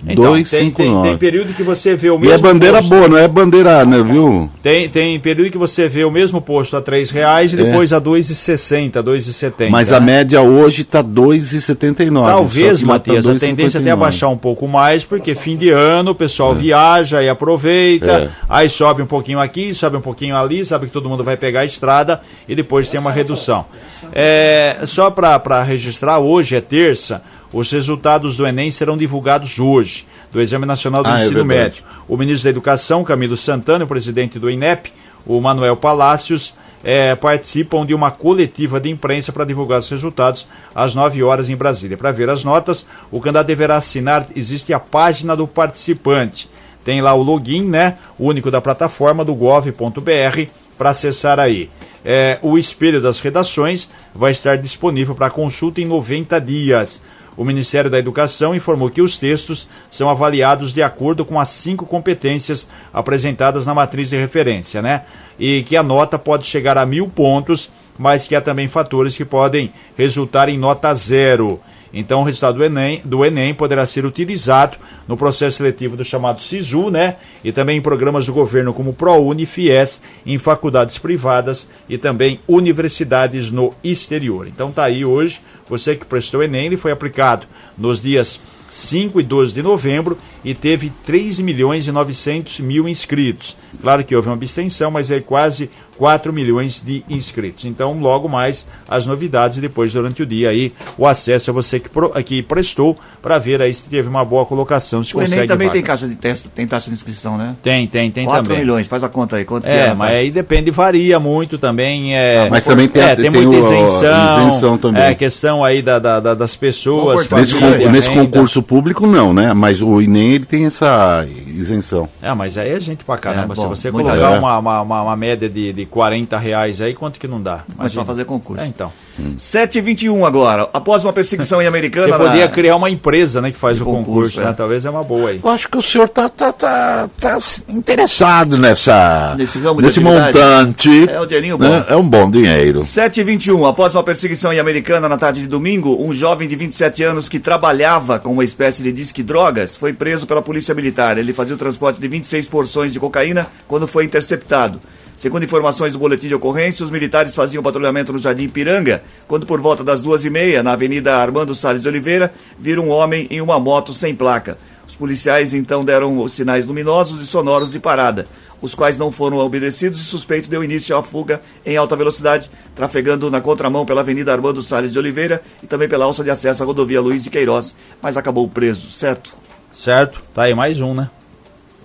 Então, tem, tem, 2,59. tem período que você vê o E mesmo. é bandeira posto- boa, não é bandeira, né, viu? Tem, tem período que você vê o mesmo posto a R$ reais e depois a R$ 2,60, R$ 2,70. É. Mas né? a média hoje está 2,79. Talvez, tá Matias, a tendência é até 2,59. abaixar um pouco mais, porque fim de ano o pessoal viaja e aproveita, É. aí sobe um pouquinho aqui, sobe um pouquinho ali, sabe que todo mundo vai pegar a estrada e depois tem uma redução. É, só para registrar, hoje é terça, os resultados do Enem serão divulgados hoje, do Exame Nacional do Ah, é Ensino verdade. Médio. O ministro da Educação, Camilo Santana, e o presidente do INEP, o Manuel Palácios, eh, participam de uma coletiva de imprensa para divulgar os resultados às 9 horas em Brasília. Para ver as notas, o candidato deverá assinar, existe a página do participante. Tem lá o login, né? Único da plataforma do gov.br para acessar aí. Eh, o espelho das redações vai estar disponível para consulta em 90 dias. O Ministério da Educação informou que os textos são avaliados de acordo com as cinco competências apresentadas na matriz de referência, né? E que a nota pode chegar a mil pontos, mas que há também fatores que podem resultar em nota zero. Então, o resultado do Enem, do Enem poderá ser utilizado no processo seletivo do chamado SISU, né? E também em programas do governo como ProUni, FIES, em faculdades privadas e também universidades no exterior. Então, tá aí hoje, você que prestou Enem, ele foi aplicado nos dias 5 e 12 de novembro e teve 3 milhões e 900 mil inscritos. Claro que houve uma abstenção, mas é quase 4 milhões de inscritos. Então, logo mais as novidades e depois durante o dia aí o acesso a você que, pro- que prestou para ver aí se teve uma boa colocação, se o Enem consegue também vaga. tem taxa de teste, tem taxa de inscrição, né? Tem, tem, tem 4 também. milhões, faz a conta aí. Quanto que É, a mas aí depende, varia muito também. É, mas também tem a- é, tem, tem muita isenção. isenção também. É, questão aí da, da- da- das pessoas. Nesse, Família, nesse concurso público não, né? Mas o Enem ele tem essa isenção. É, mas aí é gente pra caramba. É, Se bom, você muita colocar uma, uma, uma, média de, de 40 reais aí, quanto que não dá? Mas só fazer concurso. É, então. 7 e 21 agora. Após uma perseguição em Você Americana... podia na- criar uma empresa né, que faz De o concurso, concurso, né? é. Talvez é uma boa aí. Eu acho que o senhor tá, tá, tá, tá interessado nessa, Nesse ramo de nesse montante. É um dinheirinho bom. né? É um bom dinheiro. 7 e 21 após uma perseguição em Americana na tarde de domingo, um jovem de 27 anos que trabalhava com uma espécie de disque drogas foi preso pela polícia militar. Ele fazia o transporte de 26 porções de cocaína quando foi interceptado. Segundo informações do boletim de ocorrência, os militares faziam patrulhamento no Jardim Piranga, quando por volta das duas e meia, na Avenida Armando Salles de Oliveira, viram um homem em uma moto sem placa. Os policiais então deram sinais luminosos e sonoros de parada, os quais não foram obedecidos e suspeito deu início à fuga em alta velocidade, trafegando na contramão pela Avenida Armando Salles de Oliveira e também pela alça de acesso à rodovia Luiz de Queiroz, mas acabou preso, certo? Certo? Tá aí mais um, né?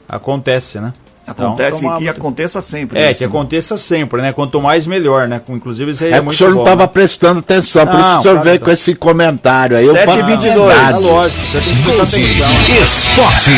Acontece, né? Então, Acontece tomar e que muito- aconteça sempre. É, né, que aconteça sempre, né? Quanto mais, melhor, né? Com- Inclusive, isso aí é, É porque o muito senhor não bom, estava né? prestando atenção, por isso Não, que o senhor veio com esse comentário aí. Eu Sete falo e a 22. verdade. É lógico, você tem que prestar atenção. Esporte.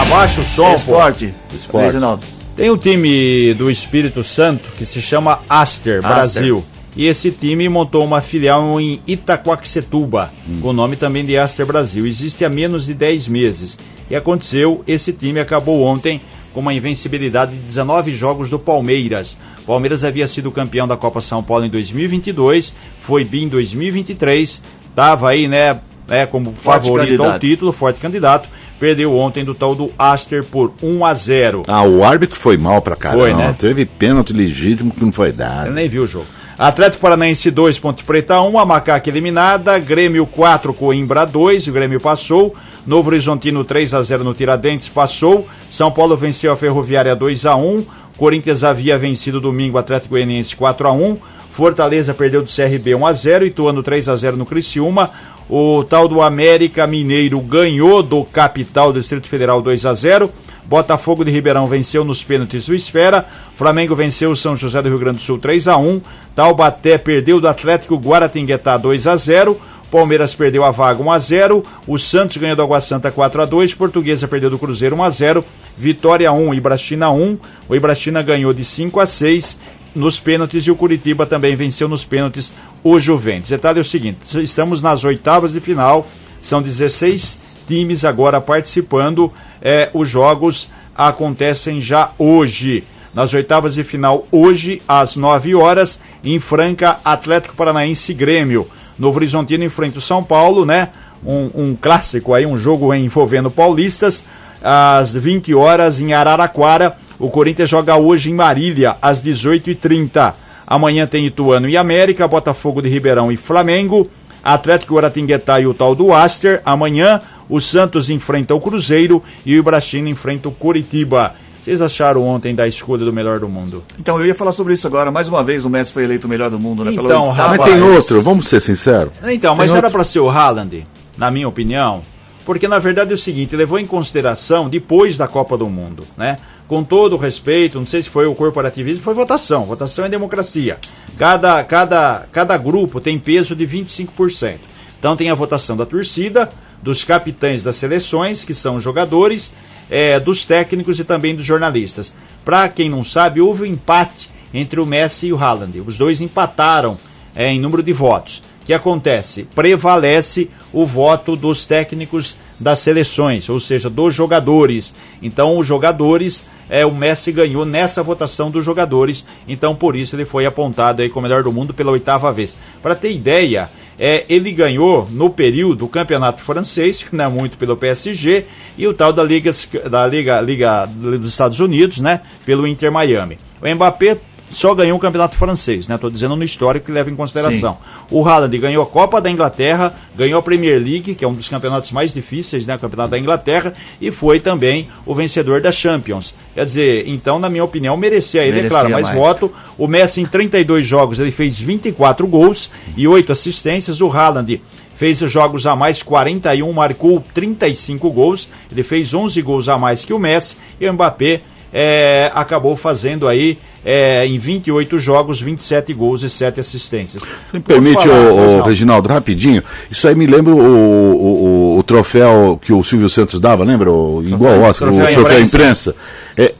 Abaixa o som, pô. Esporte. Esporte. Reginaldo. Tem um time do Espírito Santo que se chama Aster, Brasil. E esse time montou uma filial em Itaquaquecetuba, com o nome também de Aster Brasil. Existe há menos de 10 meses. E aconteceu, esse time acabou ontem com uma invencibilidade de 19 jogos do Palmeiras. Palmeiras havia sido campeão da Copa São Paulo em 2022, foi bi em 2023, estava aí, né, né, como Forte favorito ao candidato. título, forte candidato. Perdeu ontem do tal do Aster por 1 a 0. Ah, o árbitro foi mal pra caramba. Foi, né? Teve pênalti legítimo que não foi Eu dado. nem vi o jogo. Atlético Paranaense 2, Ponte Preta 1, a Macaca eliminada, Grêmio 4, Coimbra 2, o Grêmio passou, Novo Horizontino 3 a 0 no Tiradentes, passou, São Paulo venceu a Ferroviária 2 a 1, Corinthians havia vencido domingo Atlético Goianiense 4 a 1, Fortaleza perdeu do CRB 1 a 0, Ituano 3 a 0 no Criciúma, o tal do América Mineiro ganhou do Capital do Distrito Federal 2 a 0, Botafogo de Ribeirão venceu nos pênaltis o Esfera. Flamengo venceu o São José do Rio Grande do Sul 3 a 1 Taubaté perdeu do Atlético Guaratinguetá 2 a 0 Palmeiras perdeu a vaga 1 a 0 O Santos ganhou do Água Santa 4 a 2 Portuguesa perdeu do Cruzeiro 1 a 0 Vitória 1, Ibrastina 1. O Ibrastina ganhou de 5 a 6 nos pênaltis e o Curitiba também venceu nos pênaltis o Juventus. Detalhe é o seguinte: estamos nas oitavas de final, são 16 times agora participando. É, os jogos acontecem já hoje. Nas oitavas de final, hoje, às 9 horas, em Franca, Atlético Paranaense Grêmio. Novo Horizontino enfrenta o São Paulo, né? Um, um clássico aí, um jogo envolvendo paulistas. Às 20 horas, em Araraquara, o Corinthians joga hoje em Marília, às 18h30. Amanhã tem Ituano e América, Botafogo de Ribeirão e Flamengo. Atlético Guaratinguetá e o tal do Aster. Amanhã, o Santos enfrenta o Cruzeiro e o Ibrachina enfrenta o Curitiba. Vocês acharam ontem da escolha do melhor do mundo? Então, eu ia falar sobre isso agora. Mais uma vez, o Messi foi eleito o melhor do mundo, né? Então, oitava Mas tem outro, vamos ser sinceros. Então, mas Tem era para ser o Haaland, na minha opinião, porque na verdade é o seguinte, levou em consideração depois da Copa do Mundo, né? Com todo respeito, não sei se foi o corporativismo, foi votação. Votação é democracia. Cada, cada, cada grupo tem peso de 25%. Então tem a votação da torcida, dos capitães das seleções, que são jogadores, eh, dos técnicos e também dos jornalistas. Para quem não sabe, houve um empate entre o Messi e o Haaland. Os dois empataram eh, em número de votos. O que acontece? Prevalece o voto dos técnicos das seleções, ou seja, dos jogadores. Então, os jogadores, é, o Messi ganhou nessa votação dos jogadores, então por isso ele foi apontado aí como melhor do mundo pela oitava vez. Para ter ideia, é, ele ganhou no período o campeonato francês, que não é muito pelo PSG, e o tal da Liga, da Liga, Liga dos Estados Unidos, né, pelo Inter Miami. O Mbappé só ganhou o campeonato francês, né? Tô dizendo no histórico que leva em consideração. O Haaland ganhou a Copa da Inglaterra, ganhou a Premier League, que é um dos campeonatos mais difíceis, né? O campeonato da Inglaterra, e foi também o vencedor da Champions. Quer dizer, então, na minha opinião, merecia ele, é Merecia claro, mas mais. voto. O Messi em 32 jogos, ele fez 24 gols e 8 assistências. O Haaland fez os jogos a mais 41, marcou 35 gols. Ele fez 11 gols a mais que o Messi e o Mbappé é, acabou fazendo aí é, em 28 jogos, 27 gols e 7 assistências. Você me permite, falar, pois não. Reginaldo, rapidinho. Isso aí me lembra o, o, o- o troféu que o Silvio Santos dava, lembra? O, igual o Oscar, troféu o troféu imprensa. imprensa. É,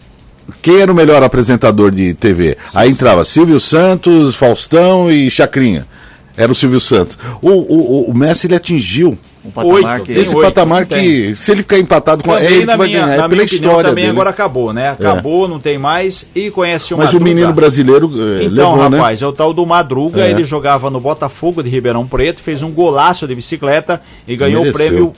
quem era o melhor apresentador de TV? Aí entrava Silvio Santos, Faustão e Chacrinha. Era o Silvio Santos. O, o, o- o Messi ele atingiu Um patamar Oito. que... Esse oito, patamar que, tem. se ele ficar empatado com é Também, ele que na vai minha, ganhar. É pela minha opinião, história também dele. agora acabou, né? Acabou, não tem mais e conhece o Mas o Madruga. menino brasileiro eh, Então, levou, né? rapaz, é o tal do Madruga, É. ele jogava no Botafogo de Ribeirão Preto, fez um golaço de bicicleta e ganhou o prêmio,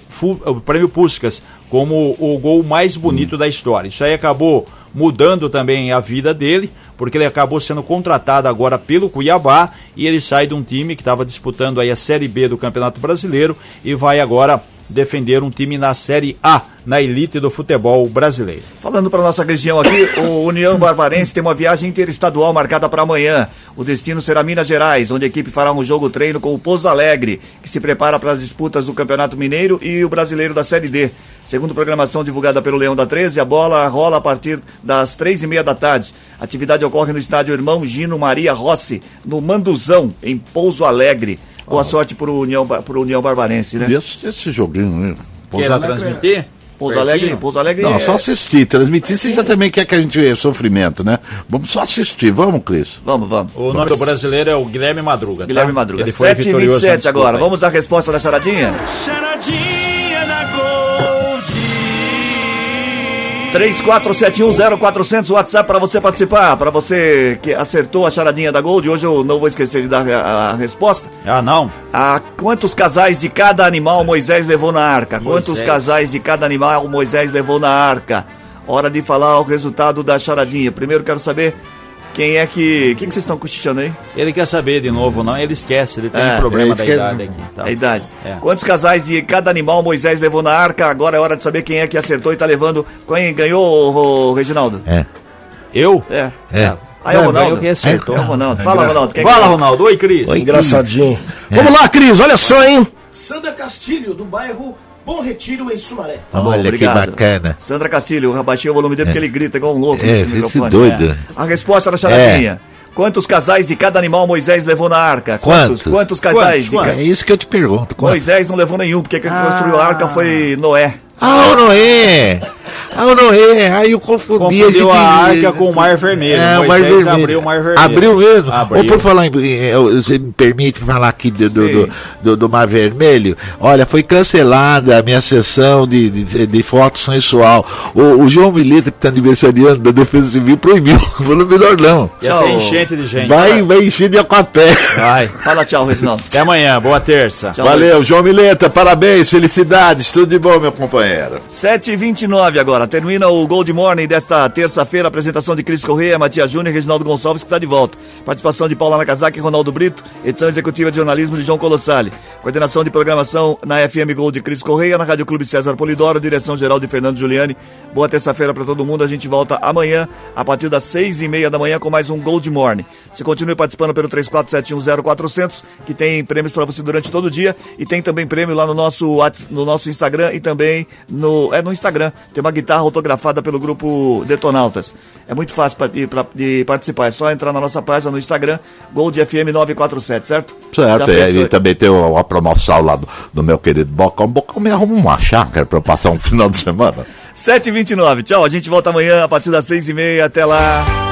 o prêmio Puskas como o gol mais bonito da história. Isso aí acabou mudando também a vida dele, porque ele acabou sendo contratado agora pelo Cuiabá e ele sai de um time que estava disputando aí a Série B do Campeonato Brasileiro e vai agora defender um time na Série A, na elite do futebol brasileiro. Falando para nossa região aqui, o União Barbarense tem uma viagem interestadual marcada para amanhã. O destino será Minas Gerais, onde a equipe fará um jogo treino com o Pouso Alegre, que se prepara para as disputas do Campeonato Mineiro e o Brasileiro da Série D. Segundo programação divulgada pelo Leão da 13, a bola rola a partir das três e meia da tarde. A atividade ocorre no estádio Irmão Gino Maria Rossi, no Manduzão, em Pouso Alegre. Boa sorte para o União, pro União Barbarense, né? E esse, esse joguinho, né? Quer transmitir? Pouso Alegre? Pouso Alegre Não, é- só assistir. Transmitir, você já também quer que a gente veja sofrimento, né? Vamos só assistir. Vamos, Cris. Vamos, vamos. O nome do brasileiro é o Guilherme Madruga. tá? Guilherme Madruga. Ele foi 7 e vitorioso na 27 disputa agora. aí. Vamos à resposta da charadinha? Charadinha da Gold. 34710400, WhatsApp para você participar, para você que acertou a charadinha da Gold. Hoje eu não vou esquecer de dar a, a resposta. Ah, não? A quantos casais de cada animal Moisés levou na arca? Quantos Moisés. casais de cada animal Moisés levou na arca? Hora de falar o resultado da charadinha. Primeiro quero saber quem é que. O que, que vocês estão cochichando aí? Ele quer saber de novo, não? Ele esquece, ele tem É, um problema da esquece. idade aqui. tá? A idade. É. Quantos casais de cada animal Moisés levou na arca? Agora é hora de saber quem é que acertou e tá levando. Quem ganhou, Reginaldo? É. Eu? É. É. Aí é o Ronaldo. quem acertou. É o Ronaldo. Fala, Ronaldo. Quem Fala, ganhou? Ronaldo. Oi, Cris. Engraçadinho. Vamos lá, Cris, olha só, hein? Sandra Castilho, do bairro Bom Retiro, em Sumaré. Tá bom, Olha que obrigado. bacana. Sandra Castilho, eu abaixei o volume dele porque ele grita igual um louco É, nesse esse microfone. doido. É. A resposta da charadinha. Quantos casais de cada animal Moisés levou na arca? Quantos? Quantos casais? Quantos? de É isso que eu te pergunto. Quanto? Moisés não levou nenhum, porque quem construiu a arca foi Noé. Ah, o Noé! Ah, o Noé! Aí eu confundi. Confundiu gente- a arca com o Mar Vermelho. É, o Mar Vermelho. abriu o Mar Vermelho. Abriu mesmo? Abriu. Ou por falar eu- Você me permite falar aqui do, do, do, do- do Mar Vermelho? Olha, foi cancelada a minha sessão de, de, de foto sensual. O, o João Milita, que está aniversariando da Defesa Civil, proibiu. Falou melhor não. Tchau. ter enchente de gente. Vai, vai encher de aquapé. Vai. Fala tchau, Reginaldo. Até amanhã. Boa terça. Tchau. Valeu, João Mileta, parabéns, felicidades, tudo de bom, meu companheiro. 7h29 agora. Termina o Gold Morning desta terça-feira. Apresentação de Cris Correia, Matias Júnior e Reginaldo Gonçalves, que está de volta. Participação de Paula Nakazaki e Ronaldo Brito. Edição executiva de jornalismo de João Colossali. Coordenação de programação na FM Gold de Cris Correia, na Rádio Clube César Polidoro, direção geral de Fernando Giuliani. Boa terça-feira para todo mundo. A gente volta amanhã, a partir das 6h30 da manhã, com mais um Gold Morning. Você continue participando pelo 34710400, que tem prêmios para você durante todo o dia. E tem também prêmio lá no nosso, no nosso Instagram e também no, é, no Instagram. Tem uma guitarra autografada pelo grupo Detonautas. É muito fácil de, de participar. É só entrar na nossa página no Instagram, Gold FM 947, certo? Certo, é, fez- e também tem o- a promoção lá do, do meu querido Bocão. Bocão me arruma uma chácara pra eu passar um final de semana. 7h29. Tchau, a gente volta amanhã a partir das 6h30. Até lá.